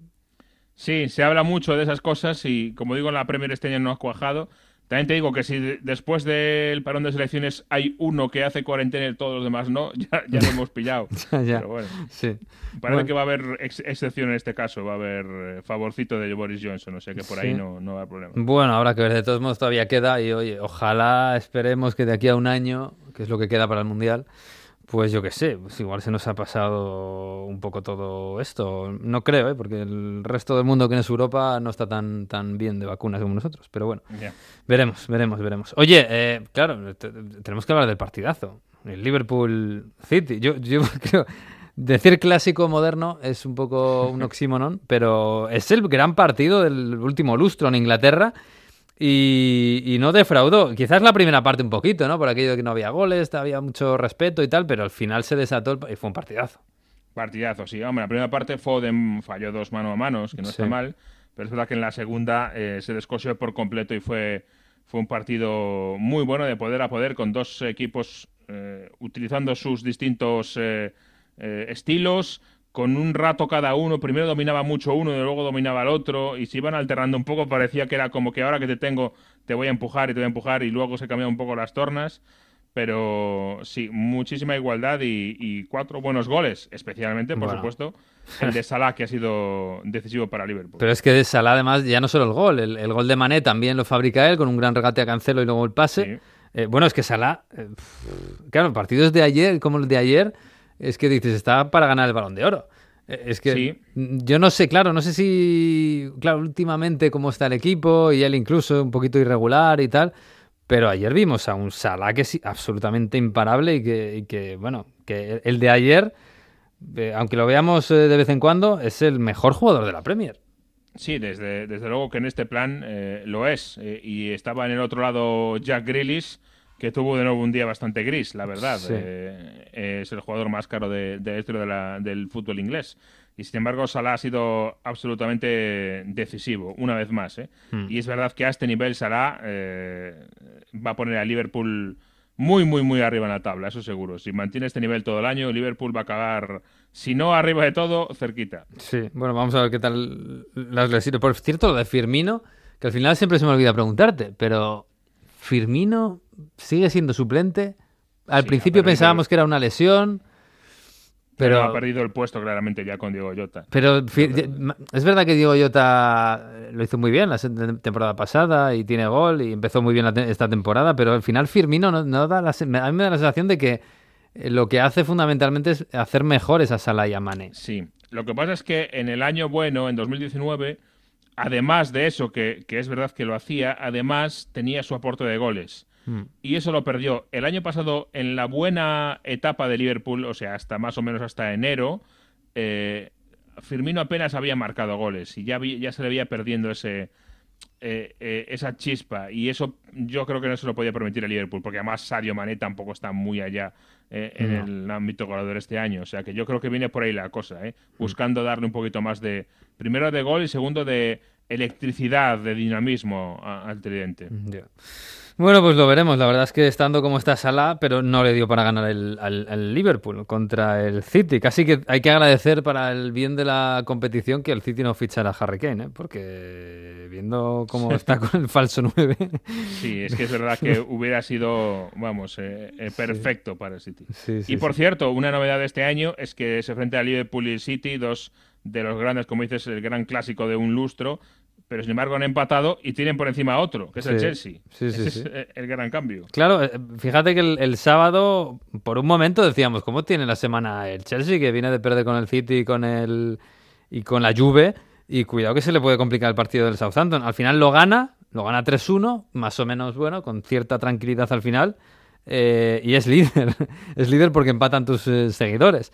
Sí, se habla mucho de esas cosas y, como digo, en la Premier este año no ha cuajado. También te digo que si de- después del parón de selecciones hay uno que hace cuarentena y todos los demás no, ya, ya lo hemos pillado. Ya, ya. Pero bueno, Sí. parece Bueno. que va a haber ex- excepción en este caso, va a haber eh, favorcito de Boris Johnson, o sea que por ahí Sí. no, no va a haber problema. Bueno, habrá que ver. De todos modos, todavía queda. Y oye, ojalá esperemos que de aquí a un año, que es lo que queda para el Mundial, pues yo qué sé, pues igual se nos ha pasado un poco todo esto. No creo, ¿eh? porque el resto del mundo que no es Europa no está tan, tan bien de vacunas como nosotros. Pero bueno, veremos, veremos, veremos. Oye, eh, claro, te- tenemos que hablar del partidazo. El Liverpool City. Yo, yo creo. Decir clásico moderno es un poco un oxímoron, pero es el gran partido del último lustro en Inglaterra y, y no defraudó. Quizás la primera parte un poquito, ¿no? Por aquello de que no había goles, había mucho respeto y tal, pero al final se desató el- y fue un partidazo. Partidazo, sí. Hombre, la primera parte Foden falló dos mano a manos, que no Sí. está mal, pero es verdad que en la segunda eh, se descosió por completo y fue, fue un partido muy bueno de poder a poder con dos equipos eh, utilizando sus distintos eh, eh, estilos, con un rato cada uno. Primero dominaba mucho uno y luego dominaba el otro y se iban alternando un poco. Parecía que era como que ahora que te tengo te voy a empujar y te voy a empujar y luego se cambiaban un poco las tornas. Pero sí, muchísima igualdad y, y cuatro buenos goles, especialmente, por Bueno. supuesto, el de Salah, que ha sido decisivo para Liverpool. Pero es que de Salah, además, ya no solo el gol, el, el gol de Mané también lo fabrica él con un gran regate a Cancelo y luego el pase. Sí. Eh, bueno, es que Salah, eh, claro, partidos de ayer, como el de ayer, es que dices, está para ganar el balón de oro. Eh, Es que Sí. yo no sé, claro, no sé si, claro, últimamente cómo está el equipo y él incluso un poquito irregular y tal, pero ayer vimos a un Salah que es absolutamente imparable y que, y que, bueno, que el de ayer, eh, aunque lo veamos eh, de vez en cuando, es el mejor jugador de la Premier. Sí, desde, desde luego que en este plan eh, lo es. Y estaba en el otro lado Jack Grealish, que tuvo de nuevo un día bastante gris, la verdad. Sí. Eh, es el jugador más caro de, de de la- del fútbol inglés. Y sin embargo, Salah ha sido absolutamente decisivo, una vez más. ¿eh? Hmm. Y es verdad que a este nivel Salah eh, va a poner a Liverpool muy, muy, muy arriba en la tabla, eso seguro. Si mantiene este nivel todo el año, Liverpool va a acabar, si no arriba de todo, cerquita. Sí, bueno, vamos a ver qué tal las lesiones. Por cierto, lo de Firmino, que al final siempre se me olvida preguntarte, pero ¿Firmino sigue siendo suplente? Al Sí, principio pensábamos que era una lesión. Pero, ha perdido el puesto claramente ya con Diego Jota. Pero es verdad que Diego Jota lo hizo muy bien la temporada pasada y tiene gol y empezó muy bien esta temporada, pero al final Firmino no, da la, a mí me da la sensación de que eh, lo que hace fundamentalmente es hacer mejores a Salah y a Mane. Sí, lo que pasa es que en el año bueno, en 2019, además de eso, que, que es verdad que lo hacía, además tenía su aporte de goles. Mm. Y eso lo perdió el año pasado en la buena etapa de Liverpool, o sea, hasta más o menos hasta enero. Eh, Firmino apenas había marcado goles y ya, ya se le veía perdiendo ese, eh, eh, esa chispa. Y eso yo creo que no se lo podía permitir a Liverpool, porque además Sadio Mané tampoco está muy allá en el ámbito goleador este año. O sea que yo creo que viene por ahí la cosa, mm. buscando darle un poquito más de, primero de gol y segundo de electricidad, de dinamismo al tridente. Bueno, pues lo veremos. La verdad es que estando como está Salah, pero no le dio para ganar el, al, Liverpool contra el City. Casi que hay que agradecer para el bien de la competición que el City no fichara a Harry Kane, ¿eh? porque viendo cómo está con el falso 9. Sí, es que es verdad que hubiera sido, vamos, eh, eh, perfecto para el City. y por cierto, una novedad de este año es que se frente a Liverpool y el City, dos de los grandes, como dices, el gran clásico de un lustro, pero sin embargo han empatado y tienen por encima a otro, que es el Chelsea. Sí, Ese es eh, el gran cambio. Claro, eh, fíjate que el, sábado, por un momento decíamos, ¿cómo tiene la semana el Chelsea, que viene de perder con el City y con, el, y con la Juve? Y cuidado que se le puede complicar el partido del Southampton. Al final lo gana, lo gana 3-1, más o menos bueno, con cierta tranquilidad al final. Eh, y es líder. es líder porque empatan tus seguidores.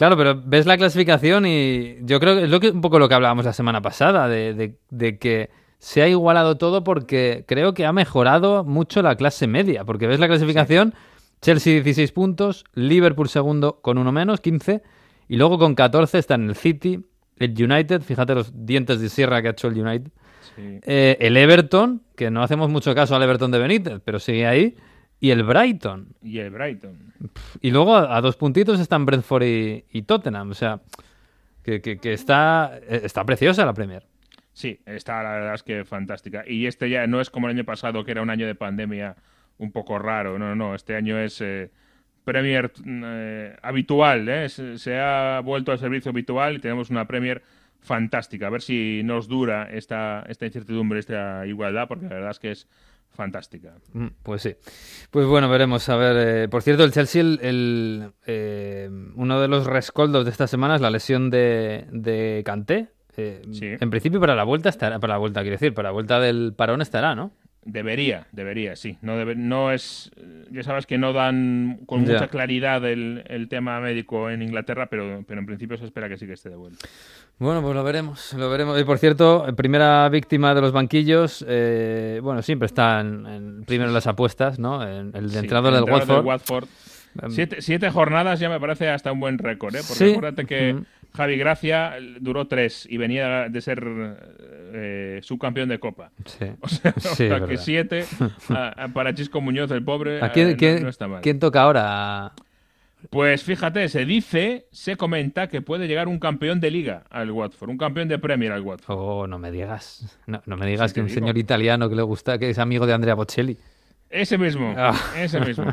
Claro, pero ves la clasificación y yo creo que es lo que, un poco lo que hablábamos la semana pasada, de, que se ha igualado todo porque creo que ha mejorado mucho la clase media, porque ves la clasificación, Chelsea 16 puntos, Liverpool segundo con uno menos, 15, y luego con 14 están el City, el United, fíjate los dientes de sierra que ha hecho el United, eh, el Everton, que no hacemos mucho caso al Everton de Benítez, pero sigue ahí, y el Brighton. Y el Brighton. Y luego a, dos puntitos están Brentford y, Tottenham. O sea, que, está, está preciosa la Premier. Sí, está la verdad es que fantástica. Y este ya no es como el año pasado, que era un año de pandemia un poco raro. No, no, este año es eh, Premier eh, habitual. ¿eh? Se, ha vuelto al servicio habitual y tenemos una Premier fantástica. A ver si nos dura esta, esta incertidumbre, esta igualdad, porque la verdad es que es fantástica. Mm, pues sí. Pues bueno, veremos. A ver, eh, por cierto, el Chelsea, el, eh, uno de los rescoldos de esta semana es la lesión de, de Kanté. Eh, en principio para la vuelta estará, para la vuelta, quiero decir, para la vuelta del parón estará, ¿no? Debería, debería, sí. No, no es, ya sabes que no dan con mucha claridad el, el, tema médico en Inglaterra, pero, pero en principio se espera que sí que esté de vuelta. Bueno, pues lo veremos, lo veremos. Y por cierto, primera víctima de los banquillos, eh, bueno, siempre están en, primero en las apuestas, ¿no? En, el entrenador del Watford. Em, siete, jornadas ya me parece hasta un buen récord, ¿eh? Porque acuérdate que Javi Gracia duró tres y venía de ser eh, subcampeón de Copa. Sí. O sea, que siete para Chisco Muñoz, el pobre, eh, no, está mal. ¿Quién toca ahora? Pues fíjate, se dice, se comenta que puede llegar un campeón de liga al Watford, un campeón de Premier al Watford. Oh, no me digas. No, me digas que un señor italiano que le gusta, que es amigo de Andrea Bocelli. Ese mismo, ah. ese mismo.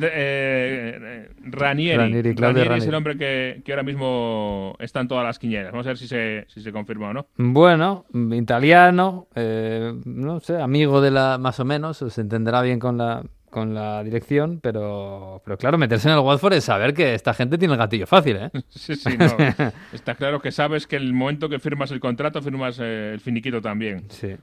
Eh, Ranieri. Ranieri, Ranieri, es el hombre que, ahora mismo está en todas las quiñeras. Vamos a ver si se, si se confirma o no. Bueno, italiano, eh, no sé, amigo de la, más o menos, se entenderá bien con la, con la dirección, pero, pero claro, meterse en el Watford es saber que esta gente tiene el gatillo fácil, ¿eh? Sí, sí, no. Está claro que sabes que el momento que firmas el contrato, firmas eh, el finiquito también. Sí.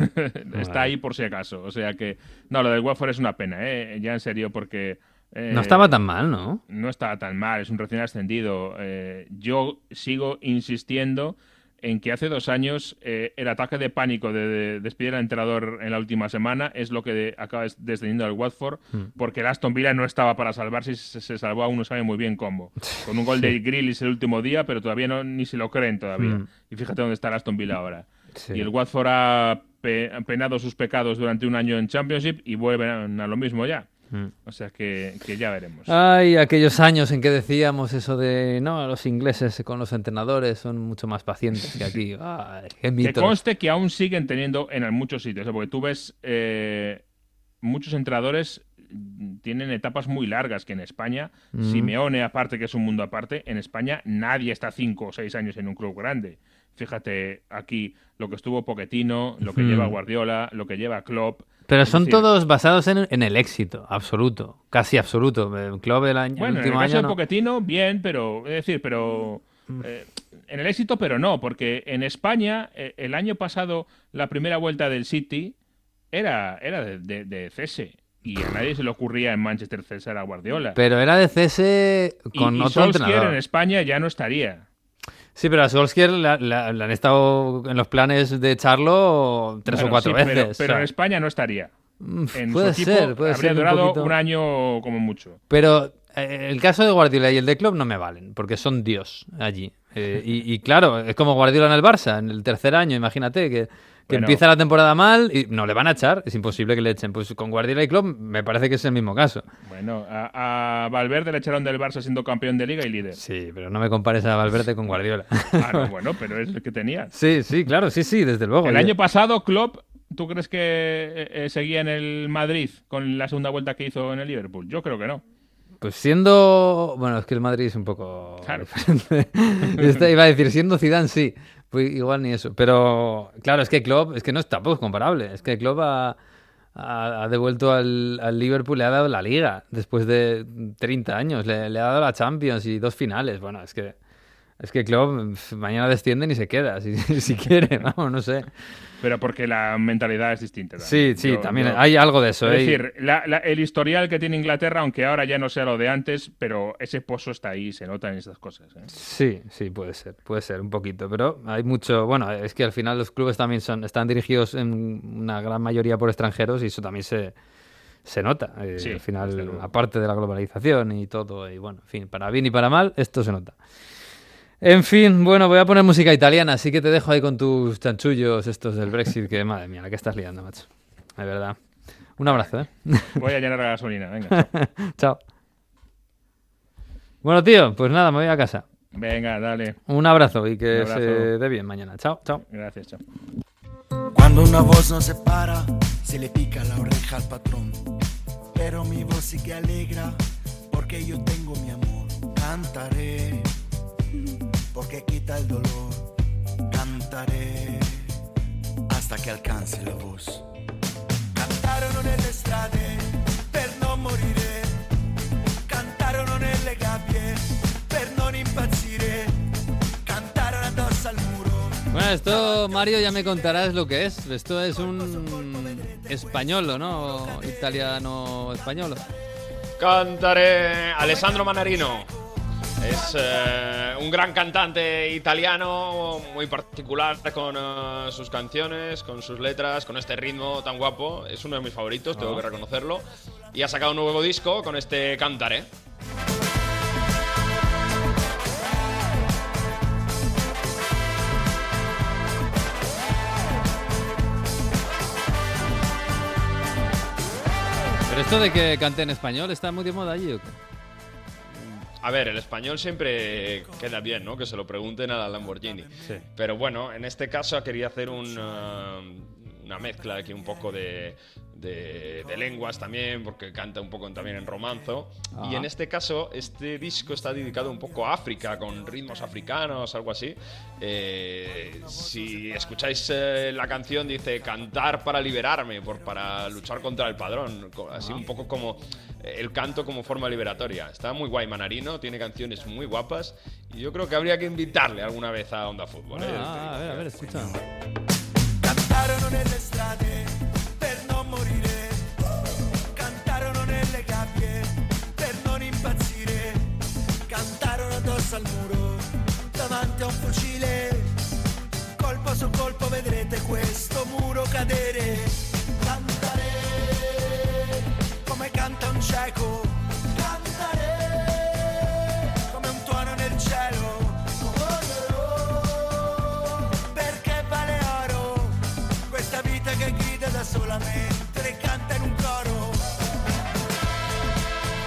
Está ahí por si acaso. O sea que, no, lo del Watford es una pena, ¿eh? Ya en serio, porque... Eh, no estaba tan mal, ¿no? No estaba tan mal, es un recién ascendido. Eh, yo sigo insistiendo en que hace dos años eh, el ataque de pánico de, despedir al entrenador en la última semana es lo que acaba descendiendo al Watford, hmm. porque el Aston Villa no estaba para salvarse y se, salvó aún no sabe muy bien cómo. Con un gol de Grillis el último día, pero todavía no, ni se lo creen todavía. Hmm. Y fíjate dónde está el Aston Villa ahora. Y el Watford ha penado sus pecados durante un año en Championship y vuelven a lo mismo ya. Mm. O sea que, ya veremos. Ay, aquellos años en que decíamos eso de, no, los ingleses con los entrenadores son mucho más pacientes que aquí. Ay, Que conste que aún siguen teniendo en muchos sitios, ¿eh? porque tú ves eh, muchos entrenadores tienen etapas muy largas que en España. Mm. Simeone, aparte que es un mundo aparte, en España nadie está cinco o seis años en un club grande. Fíjate aquí lo que estuvo Pochettino, lo que Mm. lleva Guardiola, lo que lleva Klopp. Pero son decir, todos basados en, en el éxito, absoluto, casi absoluto. El Club el, año, el Bueno, en el último caso año de no. Pochettino, bien, pero. Es decir, pero. eh, en el éxito, pero no, porque en España, eh, el año pasado, la primera vuelta del City era, era de, de- de cese. Y a nadie se le ocurría en Manchester cesar a Guardiola. Pero era de cese Y- con y, otro Solskjaer entrenador. en España ya no estaría. Sí, pero a Solskjaer la- han estado en los planes de echarlo tres Bueno, o cuatro sí, veces. Pero, o sea, en España no estaría. mm, En puede su equipo ser, puede habría ser. durado un, año como mucho. Pero eh, el caso de Guardiola y el de Klopp no me valen, porque son Dios allí. Eh, y, y claro, es como Guardiola en el Barça, en el tercer año, imagínate, que, que Bueno. empieza la temporada mal y no le van a echar, es imposible que le echen. Pues con Guardiola y Klopp me parece que es el mismo caso. Bueno, a, a Valverde le echaron del Barça siendo campeón de liga y líder. Sí, pero no me compares a Valverde con Guardiola. Ah, no, bueno, pero es el que tenía. sí, sí, claro, sí, sí, desde luego. El año pasado, Klopp, ¿tú crees que eh, eh, seguía en el Madrid con la segunda vuelta que hizo en el Liverpool? Yo creo que no. Pues siendo. Bueno, es que el Madrid es un poco. Claro. iba a decir, siendo Zidane sí. Pues igual ni eso. Pero claro, es que Klopp, es que no es tampoco comparable. Es que Klopp ha, ha- devuelto al, al Liverpool, le ha dado la liga después de 30 años. Le, ha dado la Champions y dos finales. Bueno, es que. Es que Klopp mañana desciende y se queda, si, si quiere, vamos, no sé. Pero porque la mentalidad es distinta. Sí, también. sí, Yo- también yo- hay algo de eso. Es ¿eh? Decir, la- la- el historial que tiene Inglaterra, aunque ahora ya no sea lo de antes, pero ese pozo está ahí, se nota en estas cosas. ¿eh? Sí, sí, puede ser, puede ser un poquito, pero hay mucho, bueno, es que al final los clubes también son, están dirigidos en una gran mayoría por extranjeros y eso también se, se nota. eh, Sí, al final, aparte de la globalización y todo, y bueno, en fin, para bien y para mal, esto se nota. En fin, bueno, voy a poner música italiana, así que te dejo ahí con tus chanchullos estos del Brexit, que madre mía, la que estás liando, macho. De verdad. Un abrazo, ¿eh? Voy a llenar la gasolina, venga. Chao. Bueno, tío, pues nada, me voy a casa. Venga, dale. Un abrazo y que abrazo. se dé bien mañana. Chao, chao. Gracias, chao. Cuando una voz no se para, se le pica la oreja al patrón. Pero mi voz sí que alegra, porque yo tengo mi amor. Cantaré, porque quita el dolor. Cantaré, hasta che alcanzi la voz. Cantarono nelle strade per non morire. Cantarono nelle gabbie per non impazzire. Cantarono addosso al muro. Bueno, esto, Mario, ya me contarás lo que es. Esto es un español, ¿no? Italiano español. Cantaré Alessandro Manarino. Es eh, un gran cantante italiano, muy particular con eh, sus canciones, con sus letras, con este ritmo tan guapo. Es uno de mis favoritos, tengo que reconocerlo. Y ha sacado un nuevo disco con este Cantaré. Pero esto de que cante en español está muy de moda allí. ¿o qué? A ver, el español siempre queda bien, ¿no? Que se lo pregunten a la Lamborghini. Sí. Pero bueno, en este caso quería hacer un, uh, una mezcla aquí un poco de, de- de lenguas también, porque canta un poco también en romanzo. Y en este caso, este disco está dedicado un poco a África, con ritmos africanos, algo así. Eh, si escucháis eh, la canción, dice cantar para liberarme, por, para luchar contra el padrón. Así un poco como eh, el canto como forma liberatoria. Está muy guay Manarino, tiene canciones muy guapas. Y yo creo que habría que invitarle alguna vez a Onda Fútbol. ¿eh? Ah, a ver, a ver, escucha. Cantarono nelle strade per non morire. Cantarono nelle gabbie per non impazzire. Cantarono addosso al muro davanti a un fucile. Colpo su colpo vedrete questo muro cadere. Cantare come canta un cieco. Grida da sola mentre canta in un coro.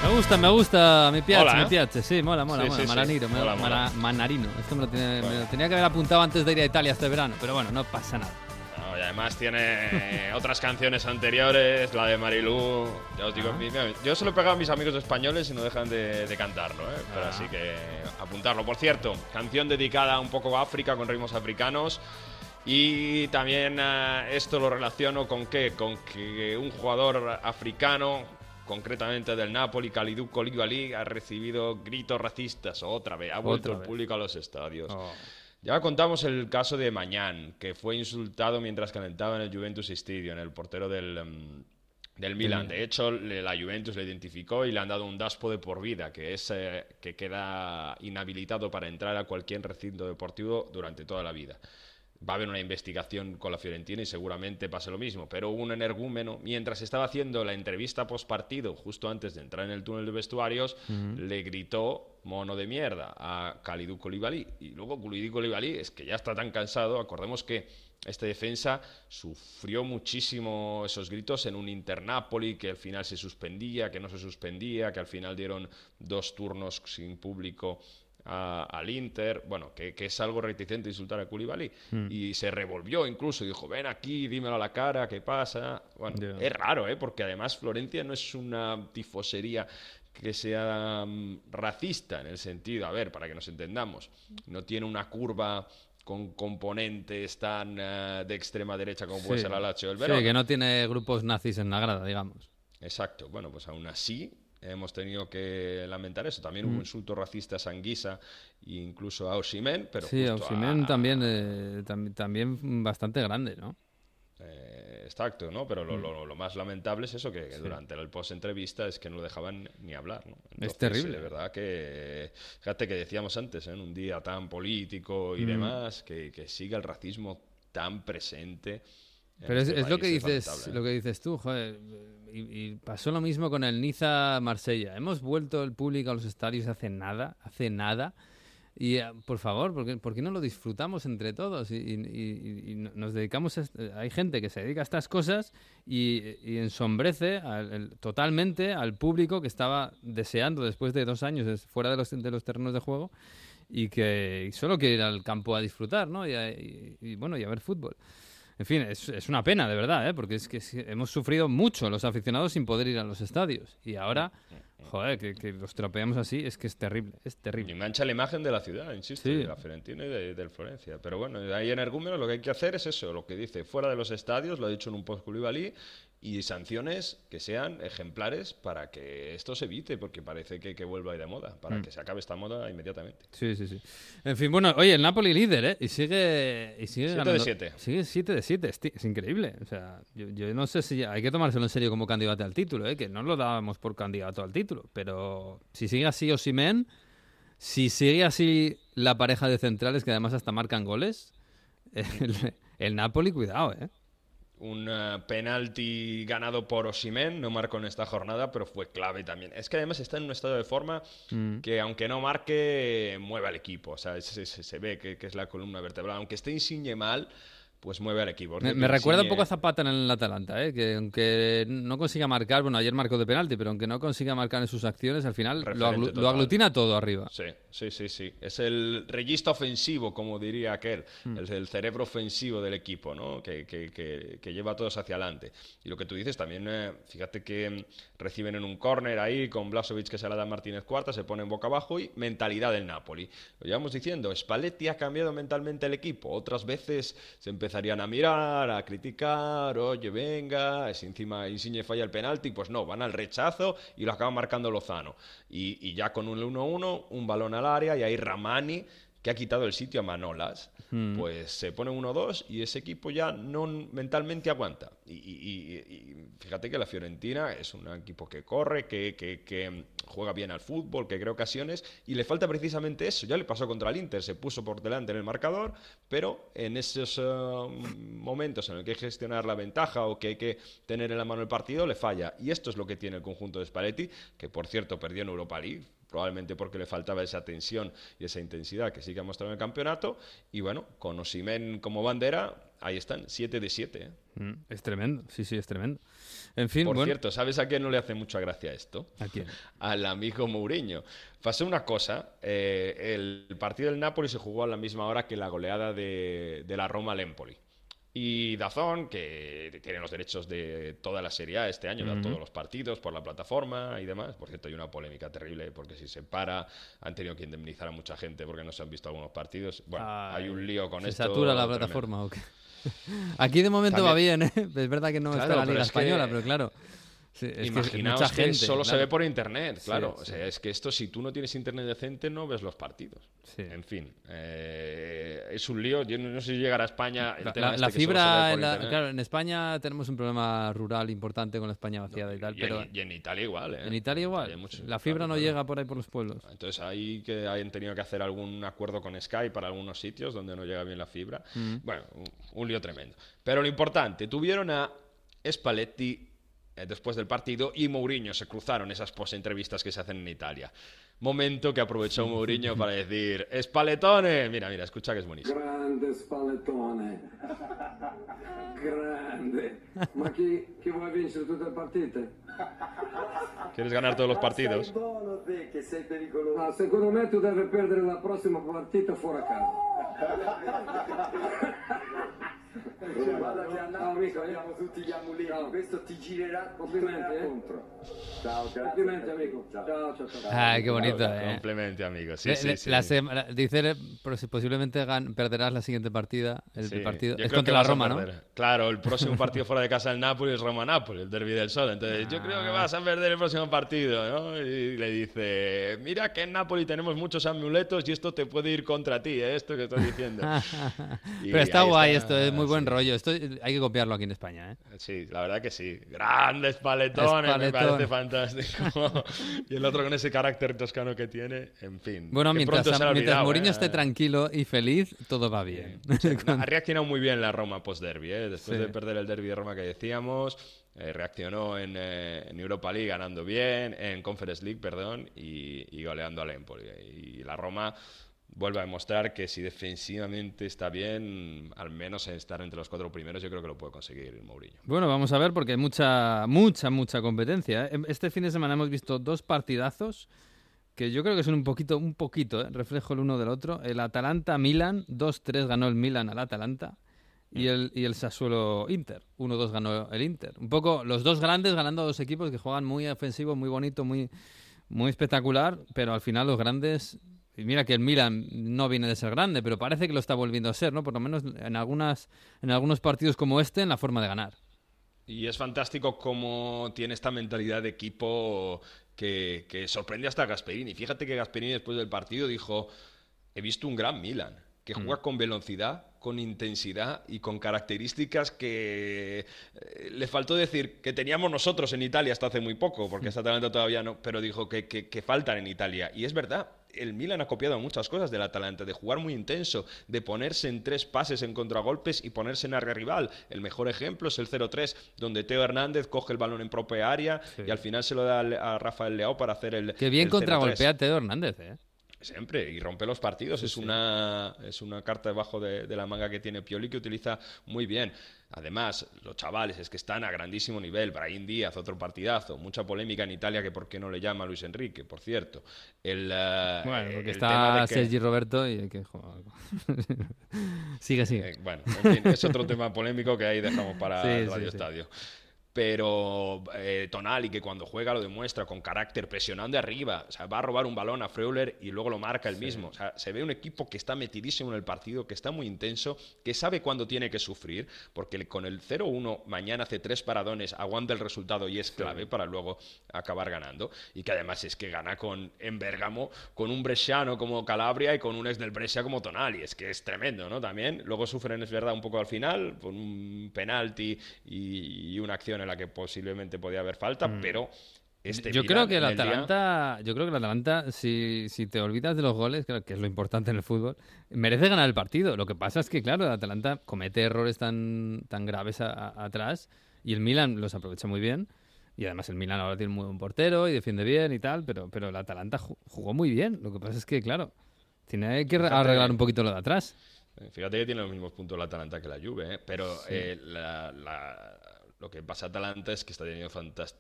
Me gusta, me gusta, me piace, Mola, me ¿eh? piace. Sí, mola, mola, Sí, mola. sí, sí. Manarino, me- Mola, mola. Manarino. Esto me lo, tiene- me lo tenía que haber apuntado antes de ir a Italia este verano, pero bueno, no pasa nada. No, y además tiene otras canciones anteriores, la de Marilú. Ya os digo, Ah. mi- mira, yo se lo he pegado a mis amigos españoles y no dejan de, de cantarlo, ¿eh? Pero Ah. así que apuntarlo. Por cierto, canción dedicada un poco a África con ritmos africanos. Y también eh, esto lo relaciono con qué? Con que un jugador africano, concretamente del Napoli, Kalidou Koulibaly, ha recibido gritos racistas otra vez. Ha vuelto el público a los estadios. Oh. Ya contamos el caso de Mañán, que fue insultado mientras calentaba en el Juventus Stadium, el portero del, em, del Milan. De hecho, le- la Juventus le identificó y le han dado un daspo de por vida, que es eh, que queda inhabilitado para entrar a cualquier recinto deportivo durante toda la vida. Va a haber una investigación con la Fiorentina y seguramente pase lo mismo, pero hubo un energúmeno, mientras estaba haciendo la entrevista post partido, justo antes de entrar en el túnel de vestuarios, le gritó mono de mierda a Kalidou Koulibaly. Y luego Kalidou Koulibaly es que ya está tan cansado, acordemos que este defensa sufrió muchísimo esos gritos en un Inter-Napoli que al final se suspendía, que no se suspendía, que al final dieron dos turnos sin público a- al Inter, bueno, que, que es algo reticente insultar a Koulibaly. Y se revolvió incluso y dijo, ven aquí, dímelo a la cara, ¿qué pasa? Bueno, es raro, ¿eh? Porque además Florencia no es una tifosería que sea mm, racista en el sentido, a ver, para que nos entendamos, no tiene una curva con componentes tan eh, de extrema derecha como puede Sí. ser la Lazio del Sí, Verona. que no tiene grupos nazis en la grada, digamos. Exacto. Bueno, pues aún así hemos tenido que lamentar eso. También Mm. hubo insultos racistas a Anguisa e incluso a Osimhen, pero Sí, justo Osimhen a- también, eh, tam- también bastante grande, ¿no? eh, exacto, ¿no? Pero Mm. lo, más lamentable es eso, que, que durante el post-entrevista es que no lo dejaban ni hablar, ¿no? Entonces, terrible. De verdad que, fíjate que decíamos antes, ¿eh? en un día tan político y Mm. demás, que, que siga el racismo tan presente. en Pero es, este es lo que dices, lo que dices tú, joder. Y, y pasó lo mismo con el Niza Marsella. Hemos vuelto el público a los estadios hace nada, hace nada. Y eh, por favor, ¿por qué, no lo disfrutamos entre todos? Y, nos dedicamos a hay gente que se dedica a estas cosas y, ensombrece al- totalmente al público que estaba deseando después de dos años fuera de los, de los terrenos de juego y que solo quiere ir al campo a disfrutar, ¿no? Y, a- bueno, y a ver fútbol. En fin, es, es una pena, de verdad, ¿eh? porque es que hemos sufrido mucho los aficionados sin poder ir a los estadios. Y ahora, joder, que, que los tropeamos así, es que es terrible, es Y terrible. mancha la imagen de la ciudad, insisto, Sí. de la Fiorentina y de- del Florencia. Pero bueno, ahí en Ergúmeno lo que hay que hacer es eso, lo que dice, fuera de los estadios, lo ha dicho en un post Koulibaly, y sanciones que sean ejemplares para que esto se evite, porque parece que, que vuelva ahí de moda, Mm. para que se acabe esta moda inmediatamente. Sí, sí, sí. En fin, bueno, oye, el Napoli líder, ¿eh? Y sigue, y sigue Siete de ganando. siete. Sigue 7 de 7, es, es increíble. O sea, yo, yo no sé si hay que tomárselo en serio como candidato al título, ¿eh? Que no lo dábamos por candidato al título. Pero si sigue así Osimen, si sigue así la pareja de centrales, que además hasta marcan goles, el, el Napoli, cuidado, ¿eh? Un eh, penalti ganado por Osimen, no marcó en esta jornada, pero fue clave también. Es que además está en un estado de forma Mm. que aunque no marque, mueve al equipo. O sea, se, se- se ve que, que es la columna vertebral. Aunque esté Insigne mal, pues mueve al equipo. Me, recuerda un poco a Zapata en el Atalanta, ¿eh? que aunque no consiga marcar, bueno, ayer marcó de penalti, pero aunque no consiga marcar en sus acciones, al final lo, aglutina todo arriba. Sí, sí, sí, sí. Es el registro ofensivo, como diría aquel, Hmm. el, el cerebro ofensivo del equipo, ¿no? Que, que- que- que lleva a todos hacia adelante. Y lo que tú dices también, eh, fíjate que mm, reciben en un córner ahí con Blasovic que se la da a Martínez Cuarta, se ponen boca abajo y mentalidad del Napoli. Lo llevamos diciendo, Spalletti ha cambiado mentalmente el equipo. Otras veces se empezarían a mirar, a criticar, oye, venga, es encima Insigne falla el penalti, pues no, van al rechazo y lo acaba marcando Lozano. Y, y ya con un 1-1, un balón al área y ahí Ramani que ha quitado el sitio a Manolas, Mm. pues se pone 1-2 y ese equipo ya no mentalmente aguanta. Y, y- y- y fíjate que la Fiorentina es un equipo que corre, que, que- que juega bien al fútbol, que crea ocasiones y le falta precisamente eso. Ya le pasó contra el Inter, se puso por delante en el marcador, pero en esos eh, momentos en los que hay que gestionar la ventaja o que hay que tener en la mano el partido, le falla. Y esto es lo que tiene el conjunto de Spalletti, que por cierto perdió en Europa League, probablemente porque le faltaba esa tensión y esa intensidad que sí que ha mostrado en el campeonato. Y bueno, con Osimen como bandera, ahí están, 7 de 7. Mm, Es tremendo, sí, sí, es tremendo. En fin, Por bueno, cierto, ¿sabes a quién no le hace mucha gracia esto? ¿a quién? Al amigo Mourinho. Pasó una cosa, eh, el partido del Napoli se jugó a la misma hora que la goleada de, de la Roma al Empoli. Y Dazón, que tiene los derechos de toda la Serie A este año, Ujú. todos los partidos por la plataforma y demás. Por cierto, hay una polémica terrible porque si se para, han tenido que indemnizar a mucha gente porque no se han visto algunos partidos. Bueno, Ay, hay un lío con ¿Se esto. satura la plataforma o qué? Aquí de momento va bien, ¿eh? Es verdad que no Claro, está la Liga es que- Española, pero claro. Sí, es que Imaginaos que solo se ve por internet, claro. sí. O sea, es que esto, si tú no tienes internet decente, no ves los partidos. En fin, eh, es un lío. Yo no, no sé si llegará a España el La, tema este fibra, en la- claro, en España tenemos un problema rural importante con la España vaciada y tal, y, pero en, y en Italia igual, ¿eh? en Italia igual. mucho- la fibra claro, no claro. llega por ahí por los pueblos. Entonces ahí que hayan tenido que hacer algún acuerdo con Sky para algunos sitios donde no llega bien la fibra. Mm. Bueno, un, un lío tremendo. Pero lo importante, tuvieron a Spalletti después del partido y Mourinho se cruzaron esas post-entrevistas que se hacen en Italia. Momento que aprovechó Mourinho para decir, Spallettone, mira, mira, escucha que es buenísimo. Grande spallettone. Grande. Ma chi, chi vuole vincere tutte le partite? ¿Quieres ganar todos los partidos? sei pericoloso. No, secondo me tu devi perdere la prossima partita fuori a casa. Guarda che a Napoli tutti gli questo ti girerà complimenti contro. Ciao, complimenti amico. Ciao, ciao, ciao. Ay, qué bonito, ¿eh? Complemente, amigo. Sí, Le- sí, le- sí. la sema- dice, eh, pos- posiblemente gan- perderás la siguiente partida. El Sí, partido yo es contra la Roma, ¿no? Claro, el próximo partido fuera de casa del Napoli es Roma-Napoli, el derby del Sol. Entonces, yo creo que vas a perder el próximo partido, ¿no? Y le dice, mira que en Napoli tenemos muchos amuletos y esto te puede ir contra ti, ¿eh? esto que estoy diciendo. Pero está guay está, esto, es muy buen sí. rollo. Esto hay que copiarlo aquí en España, ¿eh? Sí, la verdad que sí. Grandes paletones, me parece fantástico. y el otro con ese carácter toscano que tiene, en fin. Bueno, mientras, mientras olvidado, Mourinho ¿eh? esté tranquilo y feliz, todo va bien. Ha reaccionado muy bien la Roma post-derby, ¿eh? después Sí. de perder el derby de Roma que decíamos. eh, reaccionó en, eh, en Europa League ganando bien, en Conference League, perdón, y, y goleando al Empoli. Y la Roma vuelve a demostrar que si defensivamente está bien, al menos estar entre los cuatro primeros, yo creo que lo puede conseguir Mourinho. Bueno, vamos a ver porque hay mucha, mucha, mucha competencia. ¿eh? Este fin de semana hemos visto dos partidazos que yo creo que son un poquito, un poquito, ¿eh? reflejo el uno del otro. El Atalanta-Milan, 2-3 ganó el Milan al Atalanta. Y el, y el Sassuolo Inter, 1-2 ganó el Inter. Un poco los dos grandes ganando a dos equipos que juegan muy ofensivo, muy bonito, muy, muy espectacular, pero al final los grandes y mira que el Milan no viene de ser grande, pero parece que lo está volviendo a ser, ¿no? Por lo menos en algunas en algunos partidos como este en la forma de ganar. Y es fantástico cómo tiene esta mentalidad de equipo que, que sorprende hasta a Gasperini. Fíjate que Gasperini después del partido dijo, he visto un gran Milan, que juega con velocidad, con intensidad y con características que eh, le faltó decir que teníamos nosotros en Italia hasta hace muy poco, porque esta Atalanta todavía no, pero dijo que, que- que faltan en Italia. Y es verdad, el Milan ha copiado muchas cosas del Atalanta, de jugar muy intenso, de ponerse en tres pases en contragolpes y ponerse en área rival. El mejor ejemplo es el 0-3, donde Teo Hernández coge el balón en propia área y al final se lo da a Rafael Leao para hacer el Qué bien el 0-3. contragolpea Teo Hernández, ¿eh? Siempre, y rompe los partidos. es, Una, es una carta debajo de, de la manga que tiene Pioli que utiliza muy bien. Además, los chavales es que están a grandísimo nivel. Brahim Díaz, otro partidazo. Mucha polémica en Italia que por qué no le llama a Luis Enrique, por cierto. El, eh, Bueno, porque el está que- Sergi Roberto y hay que jugar. sigue, sigue. Eh, bueno, en fin, es otro tema polémico que ahí dejamos para Sí, el Radio. Estadio. Pero eh, Tonali, que cuando juega lo demuestra con carácter, presionando arriba, o sea, va a robar un balón a Freuler y luego lo marca él mismo. O sea, se ve un equipo que está metidísimo en el partido, que está muy intenso, que sabe cuándo tiene que sufrir, porque con el 0-1 mañana hace tres paradones, aguanta el resultado y es clave para luego acabar ganando. Y que además es que gana con en Bérgamo con un bresciano como Calabria y con un ex del Brescia como Tonali. Es que es tremendo, ¿no? También. Luego sufren, es verdad, un poco al final, con un penalti y, y una acción en la que posiblemente podía haber falta, pero este Mm. yo creo que el en día- Atalanta, yo creo que el Atalanta, si, si te olvidas de los goles, que es lo importante en el fútbol, merece ganar el partido. Lo que pasa es que, claro, el Atalanta comete errores tan, tan graves a- a- atrás y el Milan los aprovecha muy bien. Y además el Milan ahora tiene un muy buen portero y defiende bien y tal, pero, pero el Atalanta ju- jugó muy bien. Lo que pasa es que, claro, tiene que arreglar un poquito lo de atrás. Fíjate que tiene los mismos puntos la Atalanta que la Juve, ¿eh? pero eh, la- la- Lo que pasa a Atalanta es que está teniendo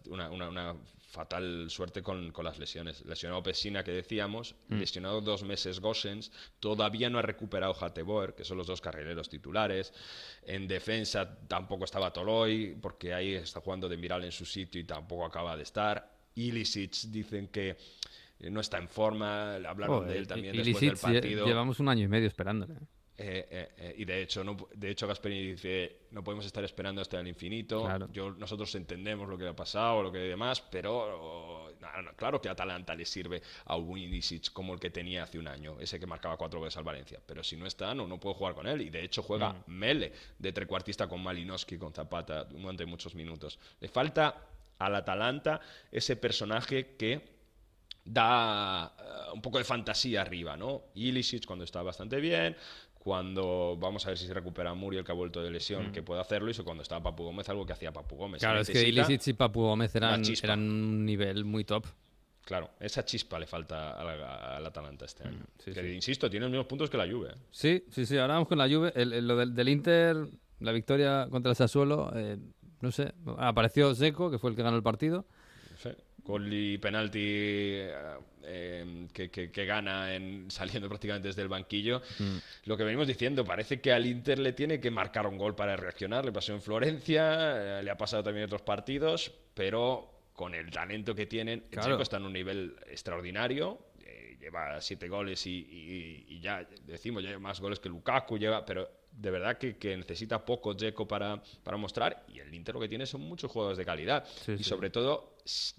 una, una- una fatal suerte con, con las lesiones. Lesionado Pesina, que decíamos, Mm. lesionado dos meses Gossens, todavía no ha recuperado Hateboer, que son los dos carrileros titulares. En defensa tampoco estaba Toloy, porque ahí está jugando de Miral en su sitio y tampoco acaba de estar. Ilicic dicen que eh, no está en forma, hablaron de él también y- después del partido. Llevamos un año y medio esperándole. Eh, eh, eh, y de hecho, no, de hecho Gasperini dice, no podemos estar esperando hasta el infinito. Claro. Yo, nosotros entendemos lo que ha pasado, lo que demás, pero oh, no, no, claro que Atalanta le sirve a un Ilicic como el que tenía hace un año, ese que marcaba cuatro goles al Valencia. Pero si no está, no, no puedo jugar con él. Y de hecho juega Mm. Mele de trecuartista con Malinowski, con Zapata, durante muchos minutos. Le falta al Atalanta ese personaje que da eh, un poco de fantasía arriba, ¿no? Ilicic cuando está bastante bien, cuando vamos a ver si se recupera Muriel que ha vuelto de lesión, Mm. que puede hacerlo, y cuando estaba Papu Gómez, algo que hacía Papu Gómez. Claro, es que Necesita Ilicic y Papu Gómez eran, eran un nivel muy top. Claro, esa chispa le falta al, al Atalanta este año. Mm, sí, que, sí. insisto, tiene los mismos puntos que la Juve. ¿eh? Sí, sí, sí. Ahora vamos con la Juve. El- el- lo del, del Inter, la victoria contra el Sassuolo, eh, no sé. Apareció Seco, que fue el que ganó el partido. Gol y penalti eh, eh, que, que- que gana en, saliendo prácticamente desde el banquillo. Mm. Lo que venimos diciendo, parece que al Inter le tiene que marcar un gol para reaccionar. Le pasó en Florencia, eh, le ha pasado también en otros partidos, pero con el talento que tienen, el Claro. Está en un nivel extraordinario. eh, lleva siete goles y, y- y ya decimos, lleva más goles que Lukaku, lleva, pero de verdad que, que necesita poco Checo para, para mostrar. Y el Inter lo que tiene son muchos jugadores de calidad. Sí, y sí. sobre todo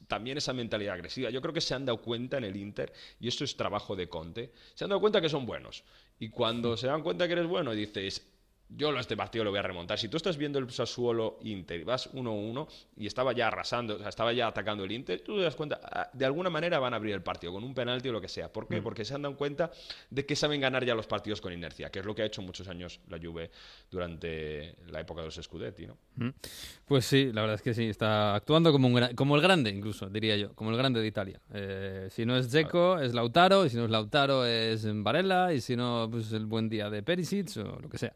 también esa mentalidad agresiva. Yo creo que se han dado cuenta en el Inter, y esto es trabajo de Conte, se han dado cuenta que son buenos. Y cuando se dan cuenta que eres bueno, dices, yo lo- este partido lo voy a remontar. Si tú estás viendo el Sassuolo Inter y vas 1-1 y estaba ya arrasando, o sea, estaba ya atacando el Inter, tú te das cuenta, ah, de alguna manera van a abrir el partido con un penalti o lo que sea. ¿Por qué? Mm. Porque se han dado cuenta de que saben ganar ya los partidos con inercia, que es lo que ha hecho muchos años la Juve durante la época de los Scudetti, ¿no? Mm. Pues sí, la verdad es que sí. Está actuando como, un como el grande, incluso, diría yo. Como el grande de Italia. Eh, si no es Dzeko, es Lautaro. Y si no es Lautaro, es Varela. Y si no, pues el buen día de Perisic o lo que sea.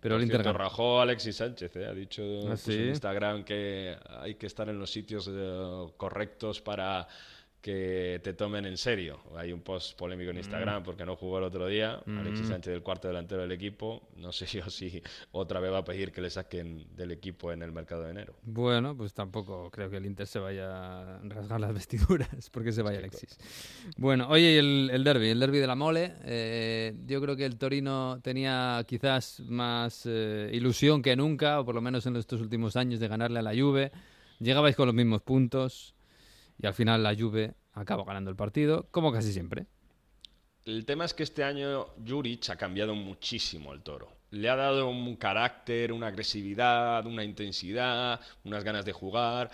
Pero el Inter rajó Alexis Sánchez, ¿eh? ha dicho ¿Ah, puso sí? en Instagram que hay que estar en los sitios eh, correctos para que te tomen en serio. Hay un post polémico en Instagram porque no jugó el otro día. Mm. Alexis Sánchez, el cuarto delantero del equipo. No sé yo si otra vez va a pedir que le saquen del equipo en el mercado de enero. Bueno, pues tampoco creo que el Inter se vaya a rasgar las vestiduras porque se vaya Alexis. Bueno, oye, el, el derby, el derby de la mole. eh, yo creo que el Torino tenía quizás más eh, ilusión que nunca, o por lo menos en estos últimos años, de ganarle a la Juve. Llegabais con los mismos puntos y al final la Juve acaba ganando el partido, como casi siempre. El tema es que este año Juric ha cambiado muchísimo al toro. Le ha dado un carácter, una agresividad, una intensidad, unas ganas de jugar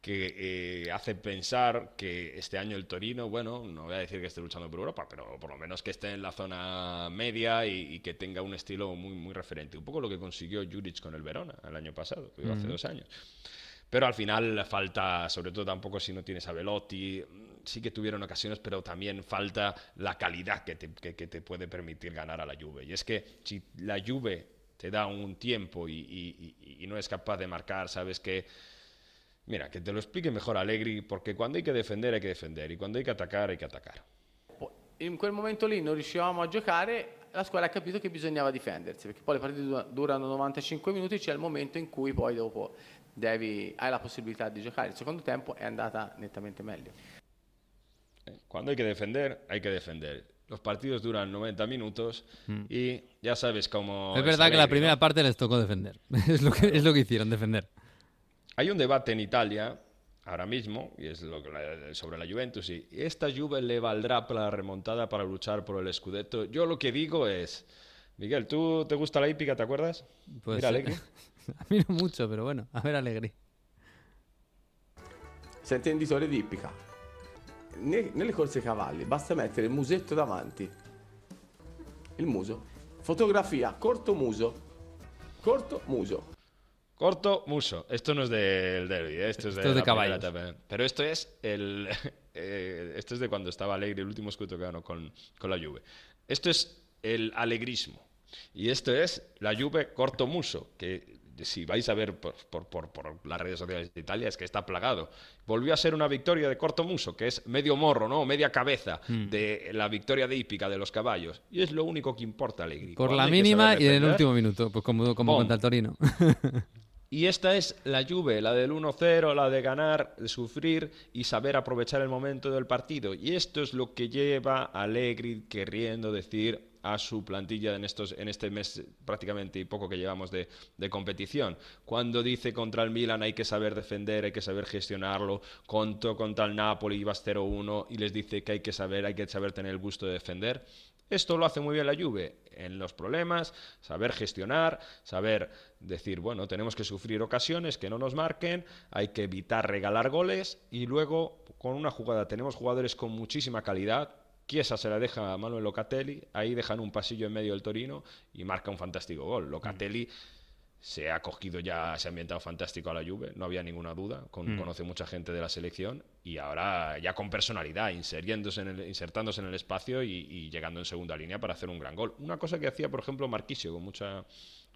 que eh, hace pensar que este año el Torino, bueno, no voy a decir que esté luchando por Europa, pero por lo menos que esté en la zona media y, y que tenga un estilo muy, muy referente. Un poco lo que consiguió Juric con el Verona el año pasado, hace dos años. Pero al final falta, sobre todo tampoco si no tienes a Velotti, sí que tuvieron ocasiones, pero también falta la calidad que te, que, que te puede permitir ganar a la Juve. Y es que si la Juve te da un tiempo y, y- y- no es capaz de marcar, sabes que... Mira, que te lo explique mejor Allegri, porque cuando hay que defender hay que defender y cuando hay que atacar hay que atacar. In quel momento lì non riuscivamo a giocare, la squadra ha capito che bisognava difendersi, perché poi le partite du- durano 95 minuti, c'è il momento in cui poi dopo devi, hai la possibilità di giocare. Il secondo tempo è andata nettamente meglio. Cuando hay que defender, hay que defender. Los partidos duran 90 minutos Mm. y ya sabes cómo... es verdad que la primera parte les tocó defender. es, lo que, es lo que hicieron, defender. Hay un debate en Italia ahora mismo, y es lo que la- sobre la Juventus, y esta Juve le valdrá para la remontada para luchar por el Scudetto. Yo lo que digo es, Miguel, ¿tú te gusta la hípica, te acuerdas? Pues, Mira, Allegri. a mí no mucho, pero bueno, a ver Alegri. Sei intenditore di ippica. Ne- nelle corse cavalli basta mettere il musetto davanti. Il muso. Fotografia, corto muso. Corto muso. Corto, muso. Esto no es del derby, ¿eh? esto es de, Esto es de la primera caballos. etapa. Pero esto es el, eh, esto es de cuando estaba Alegre, el último escudo que ganó con, con la Juve. Esto es el alegrismo. Y esto es la Juve corto muso, que si vais a ver por, por, por, por, las redes sociales de Italia, es que está plagado. Volvió a ser una victoria de corto muso, que es medio morro, ¿no? Media cabeza Mm. de la victoria de hípica de los caballos. Y es lo único que importa, Allegri. Por Cuando la mínima y en el último minuto, pues como, como contra el Torino. Y esta es la Juve, la del 1-0, la de ganar, de sufrir y saber aprovechar el momento del partido. Y esto es lo que lleva a Allegri queriendo decir a su plantilla en, estos, en este mes prácticamente y poco que llevamos de, competición. Cuando dice contra el Milan hay que saber defender, hay que saber gestionarlo, conto contra el Napoli ibas 0-1 y les dice que hay que saber, hay que saber tener el gusto de defender. Esto lo hace muy bien la Juve en los problemas, saber gestionar, saber decir, bueno, tenemos que sufrir ocasiones que no nos marquen, hay que evitar regalar goles y luego con una jugada tenemos jugadores con muchísima calidad. Chiesa se la deja a Manuel Locatelli, ahí dejan un pasillo en medio del Torino y marca un fantástico gol. Locatelli se ha cogido ya, se ha ambientado fantástico a la Juve, no había ninguna duda, con- Mm. conoce mucha gente de la selección y ahora ya con personalidad, inseriéndose en el- insertándose en el espacio y, y llegando en segunda línea para hacer un gran gol. Una cosa que hacía, por ejemplo, Marquisio con mucha,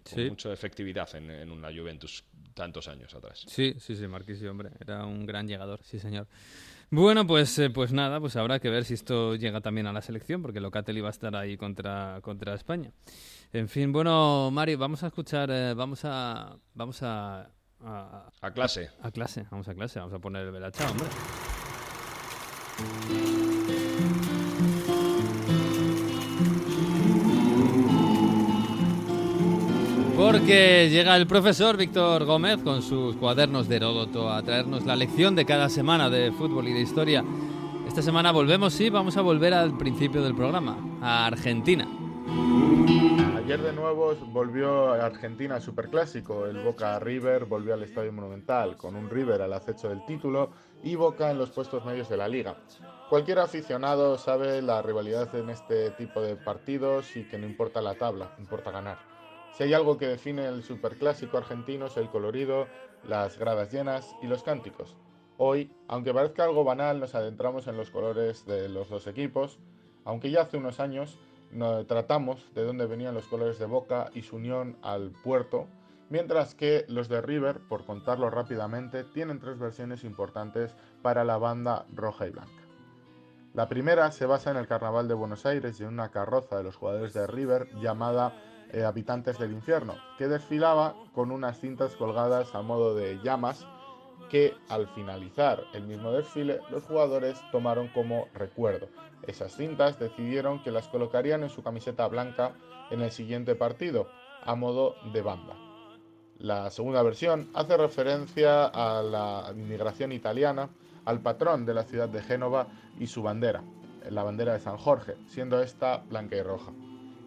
con Sí. mucha efectividad en, en una Juventus tantos años atrás. Sí, sí, sí, Marquisio, hombre, era un gran llegador, sí, señor. Bueno, pues, eh, pues nada, pues habrá que ver si esto llega también a la selección, porque Locatelli va a estar ahí contra, contra España. En fin, bueno, Mario, vamos a escuchar, eh, vamos a, vamos a, a, A clase. A, clase, vamos a clase, vamos a poner el Belacha, hombre. Porque llega el profesor Víctor Gómez con sus cuadernos de Heródoto a traernos la lección de cada semana de fútbol y de historia. Esta semana volvemos, sí, vamos a volver al principio del programa, a Argentina. Ayer de nuevo volvió Argentina Superclásico. El Boca River volvió al Estadio Monumental, con un River al acecho del título y Boca en los puestos medios de la liga. Cualquier aficionado sabe la rivalidad en este tipo de partidos y que no importa la tabla, importa ganar. Si hay algo que define el Superclásico argentino es el colorido, las gradas llenas y los cánticos. Hoy, aunque parezca algo banal, nos adentramos en los colores de los dos equipos, aunque ya hace unos años tratamos de dónde venían los colores de Boca y su unión al puerto, mientras que los de River, por contarlo rápidamente, tienen tres versiones importantes para la banda roja y blanca. La primera se basa en el Carnaval de Buenos Aires y en una carroza de los jugadores de River llamada eh, Habitantes del Infierno, que desfilaba con unas cintas colgadas a modo de llamas que al finalizar el mismo desfile los jugadores tomaron como recuerdo. Esas cintas decidieron que las colocarían en su camiseta blanca en el siguiente partido, a modo de banda. La segunda versión hace referencia a la inmigración italiana, al patrón de la ciudad de Génova y su bandera, la bandera de San Jorge, siendo esta blanca y roja.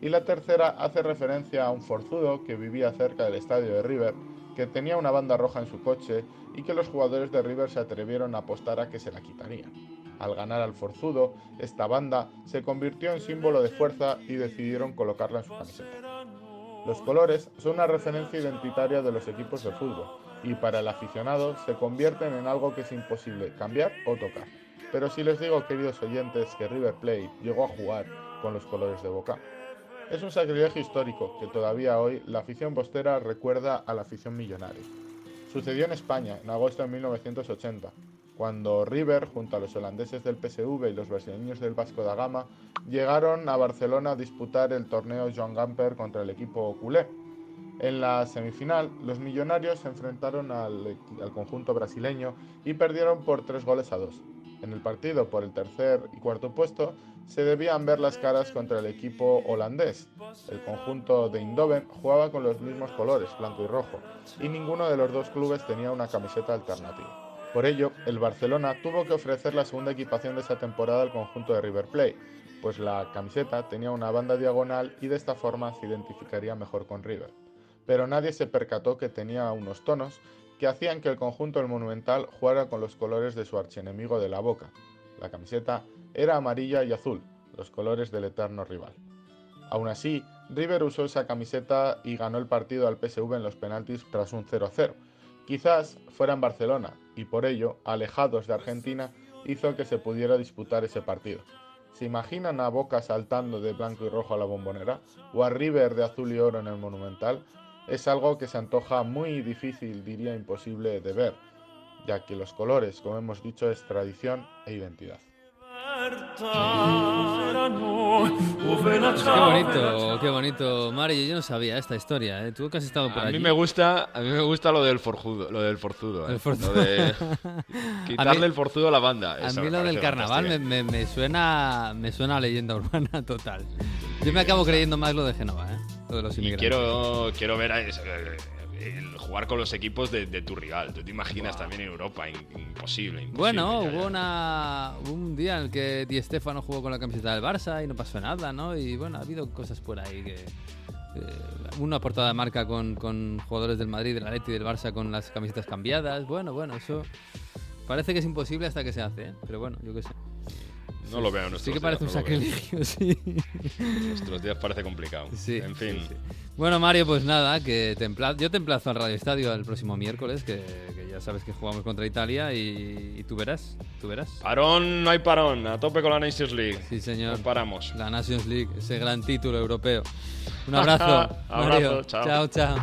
Y la tercera hace referencia a un forzudo que vivía cerca del estadio de River, que tenía una banda roja en su coche y que los jugadores de River se atrevieron a apostar a que se la quitarían. Al ganar al forzudo, esta banda se convirtió en símbolo de fuerza y decidieron colocarla en su camiseta. Los colores son una referencia identitaria de los equipos de fútbol y para el aficionado se convierten en algo que es imposible cambiar o tocar. Pero si les digo, queridos oyentes, que River Plate llegó a jugar con los colores de Boca, es un sacrilegio histórico que todavía hoy la afición bostera recuerda a la afición millonaria. Sucedió en España en agosto de 1980, cuando River, junto a los holandeses del PSV y los brasileños del Vasco da Gama, llegaron a Barcelona a disputar el torneo Joan Gamper contra el equipo culé. En la semifinal, los millonarios se enfrentaron al, al conjunto brasileño y perdieron por tres goles a dos. En el partido por el tercer y cuarto puesto se debían ver las caras contra el equipo holandés. El conjunto de Indoven jugaba con los mismos colores, blanco y rojo, y ninguno de los dos clubes tenía una camiseta alternativa. Por ello, el Barcelona tuvo que ofrecer la segunda equipación de esa temporada al conjunto de River Plate, pues la camiseta tenía una banda diagonal y de esta forma se identificaría mejor con River. Pero nadie se percató que tenía unos tonos que hacían que el conjunto del Monumental jugara con los colores de su archienemigo de la Boca. La camiseta era amarilla y azul, los colores del eterno rival. Aún así, River usó esa camiseta y ganó el partido al PSV en los penaltis tras un 0-0. Quizás fuera en Barcelona y por ello, alejados de Argentina, hizo que se pudiera disputar ese partido. ¿Se imaginan a Boca saltando de blanco y rojo a la bombonera? ¿O a River de azul y oro en el Monumental? es algo que se antoja muy difícil, diría imposible de ver, ya que los colores, como hemos dicho, es tradición e identidad. Qué bonito, qué bonito, Mario. Yo no sabía esta historia, ¿eh? Tú que has estado por a allí. mí me gusta, a mí me gusta lo del forzudo, lo del forzudo, ¿eh? El forzudo. Lo de quitarle mí- el forzudo a la banda. A Eso mí lo del carnaval me, fantástico. me- me suena me suena a leyenda urbana total. Yo me acabo creyendo más lo de Génova, ¿eh? Lo de los Y inmigrantes. quiero, quiero ver a ese- el jugar con los equipos de, de tu rival. ¿Tú te imaginas también en Europa? In- imposible, imposible. Bueno, ya, ya. hubo una, un día en el que Di Stefano jugó con la camiseta del Barça y no pasó nada, ¿no? Y bueno, ha habido cosas por ahí que... eh, una portada de marca con, con jugadores del Madrid, del Atleti y del Barça con las camisetas cambiadas. Bueno, bueno, eso parece que es imposible hasta que se hace, ¿eh? Pero bueno, yo qué sé. No lo veo en Sí nuestros que parece un no sacrilegio, sí. Nuestros días parece complicado. Sí, en fin. sí, sí. Bueno, Mario, pues nada, que te empla- yo te emplazo al Radio Estadio el próximo miércoles, que, que ya sabes que jugamos contra Italia y, y tú verás, tú verás. Parón, no hay parón. A tope con la Nations League. Sí, señor. No paramos. La Nations League, ese gran título europeo. Un abrazo, Abrazo, Mario. chao. chao, chao.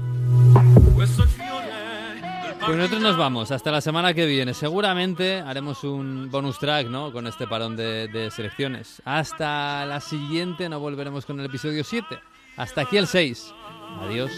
Pues nosotros nos vamos, hasta la semana que viene. Seguramente haremos un bonus track, ¿no? Con este parón de, de selecciones. Hasta la siguiente, no volveremos con el episodio 7. Hasta aquí el 6. Adiós.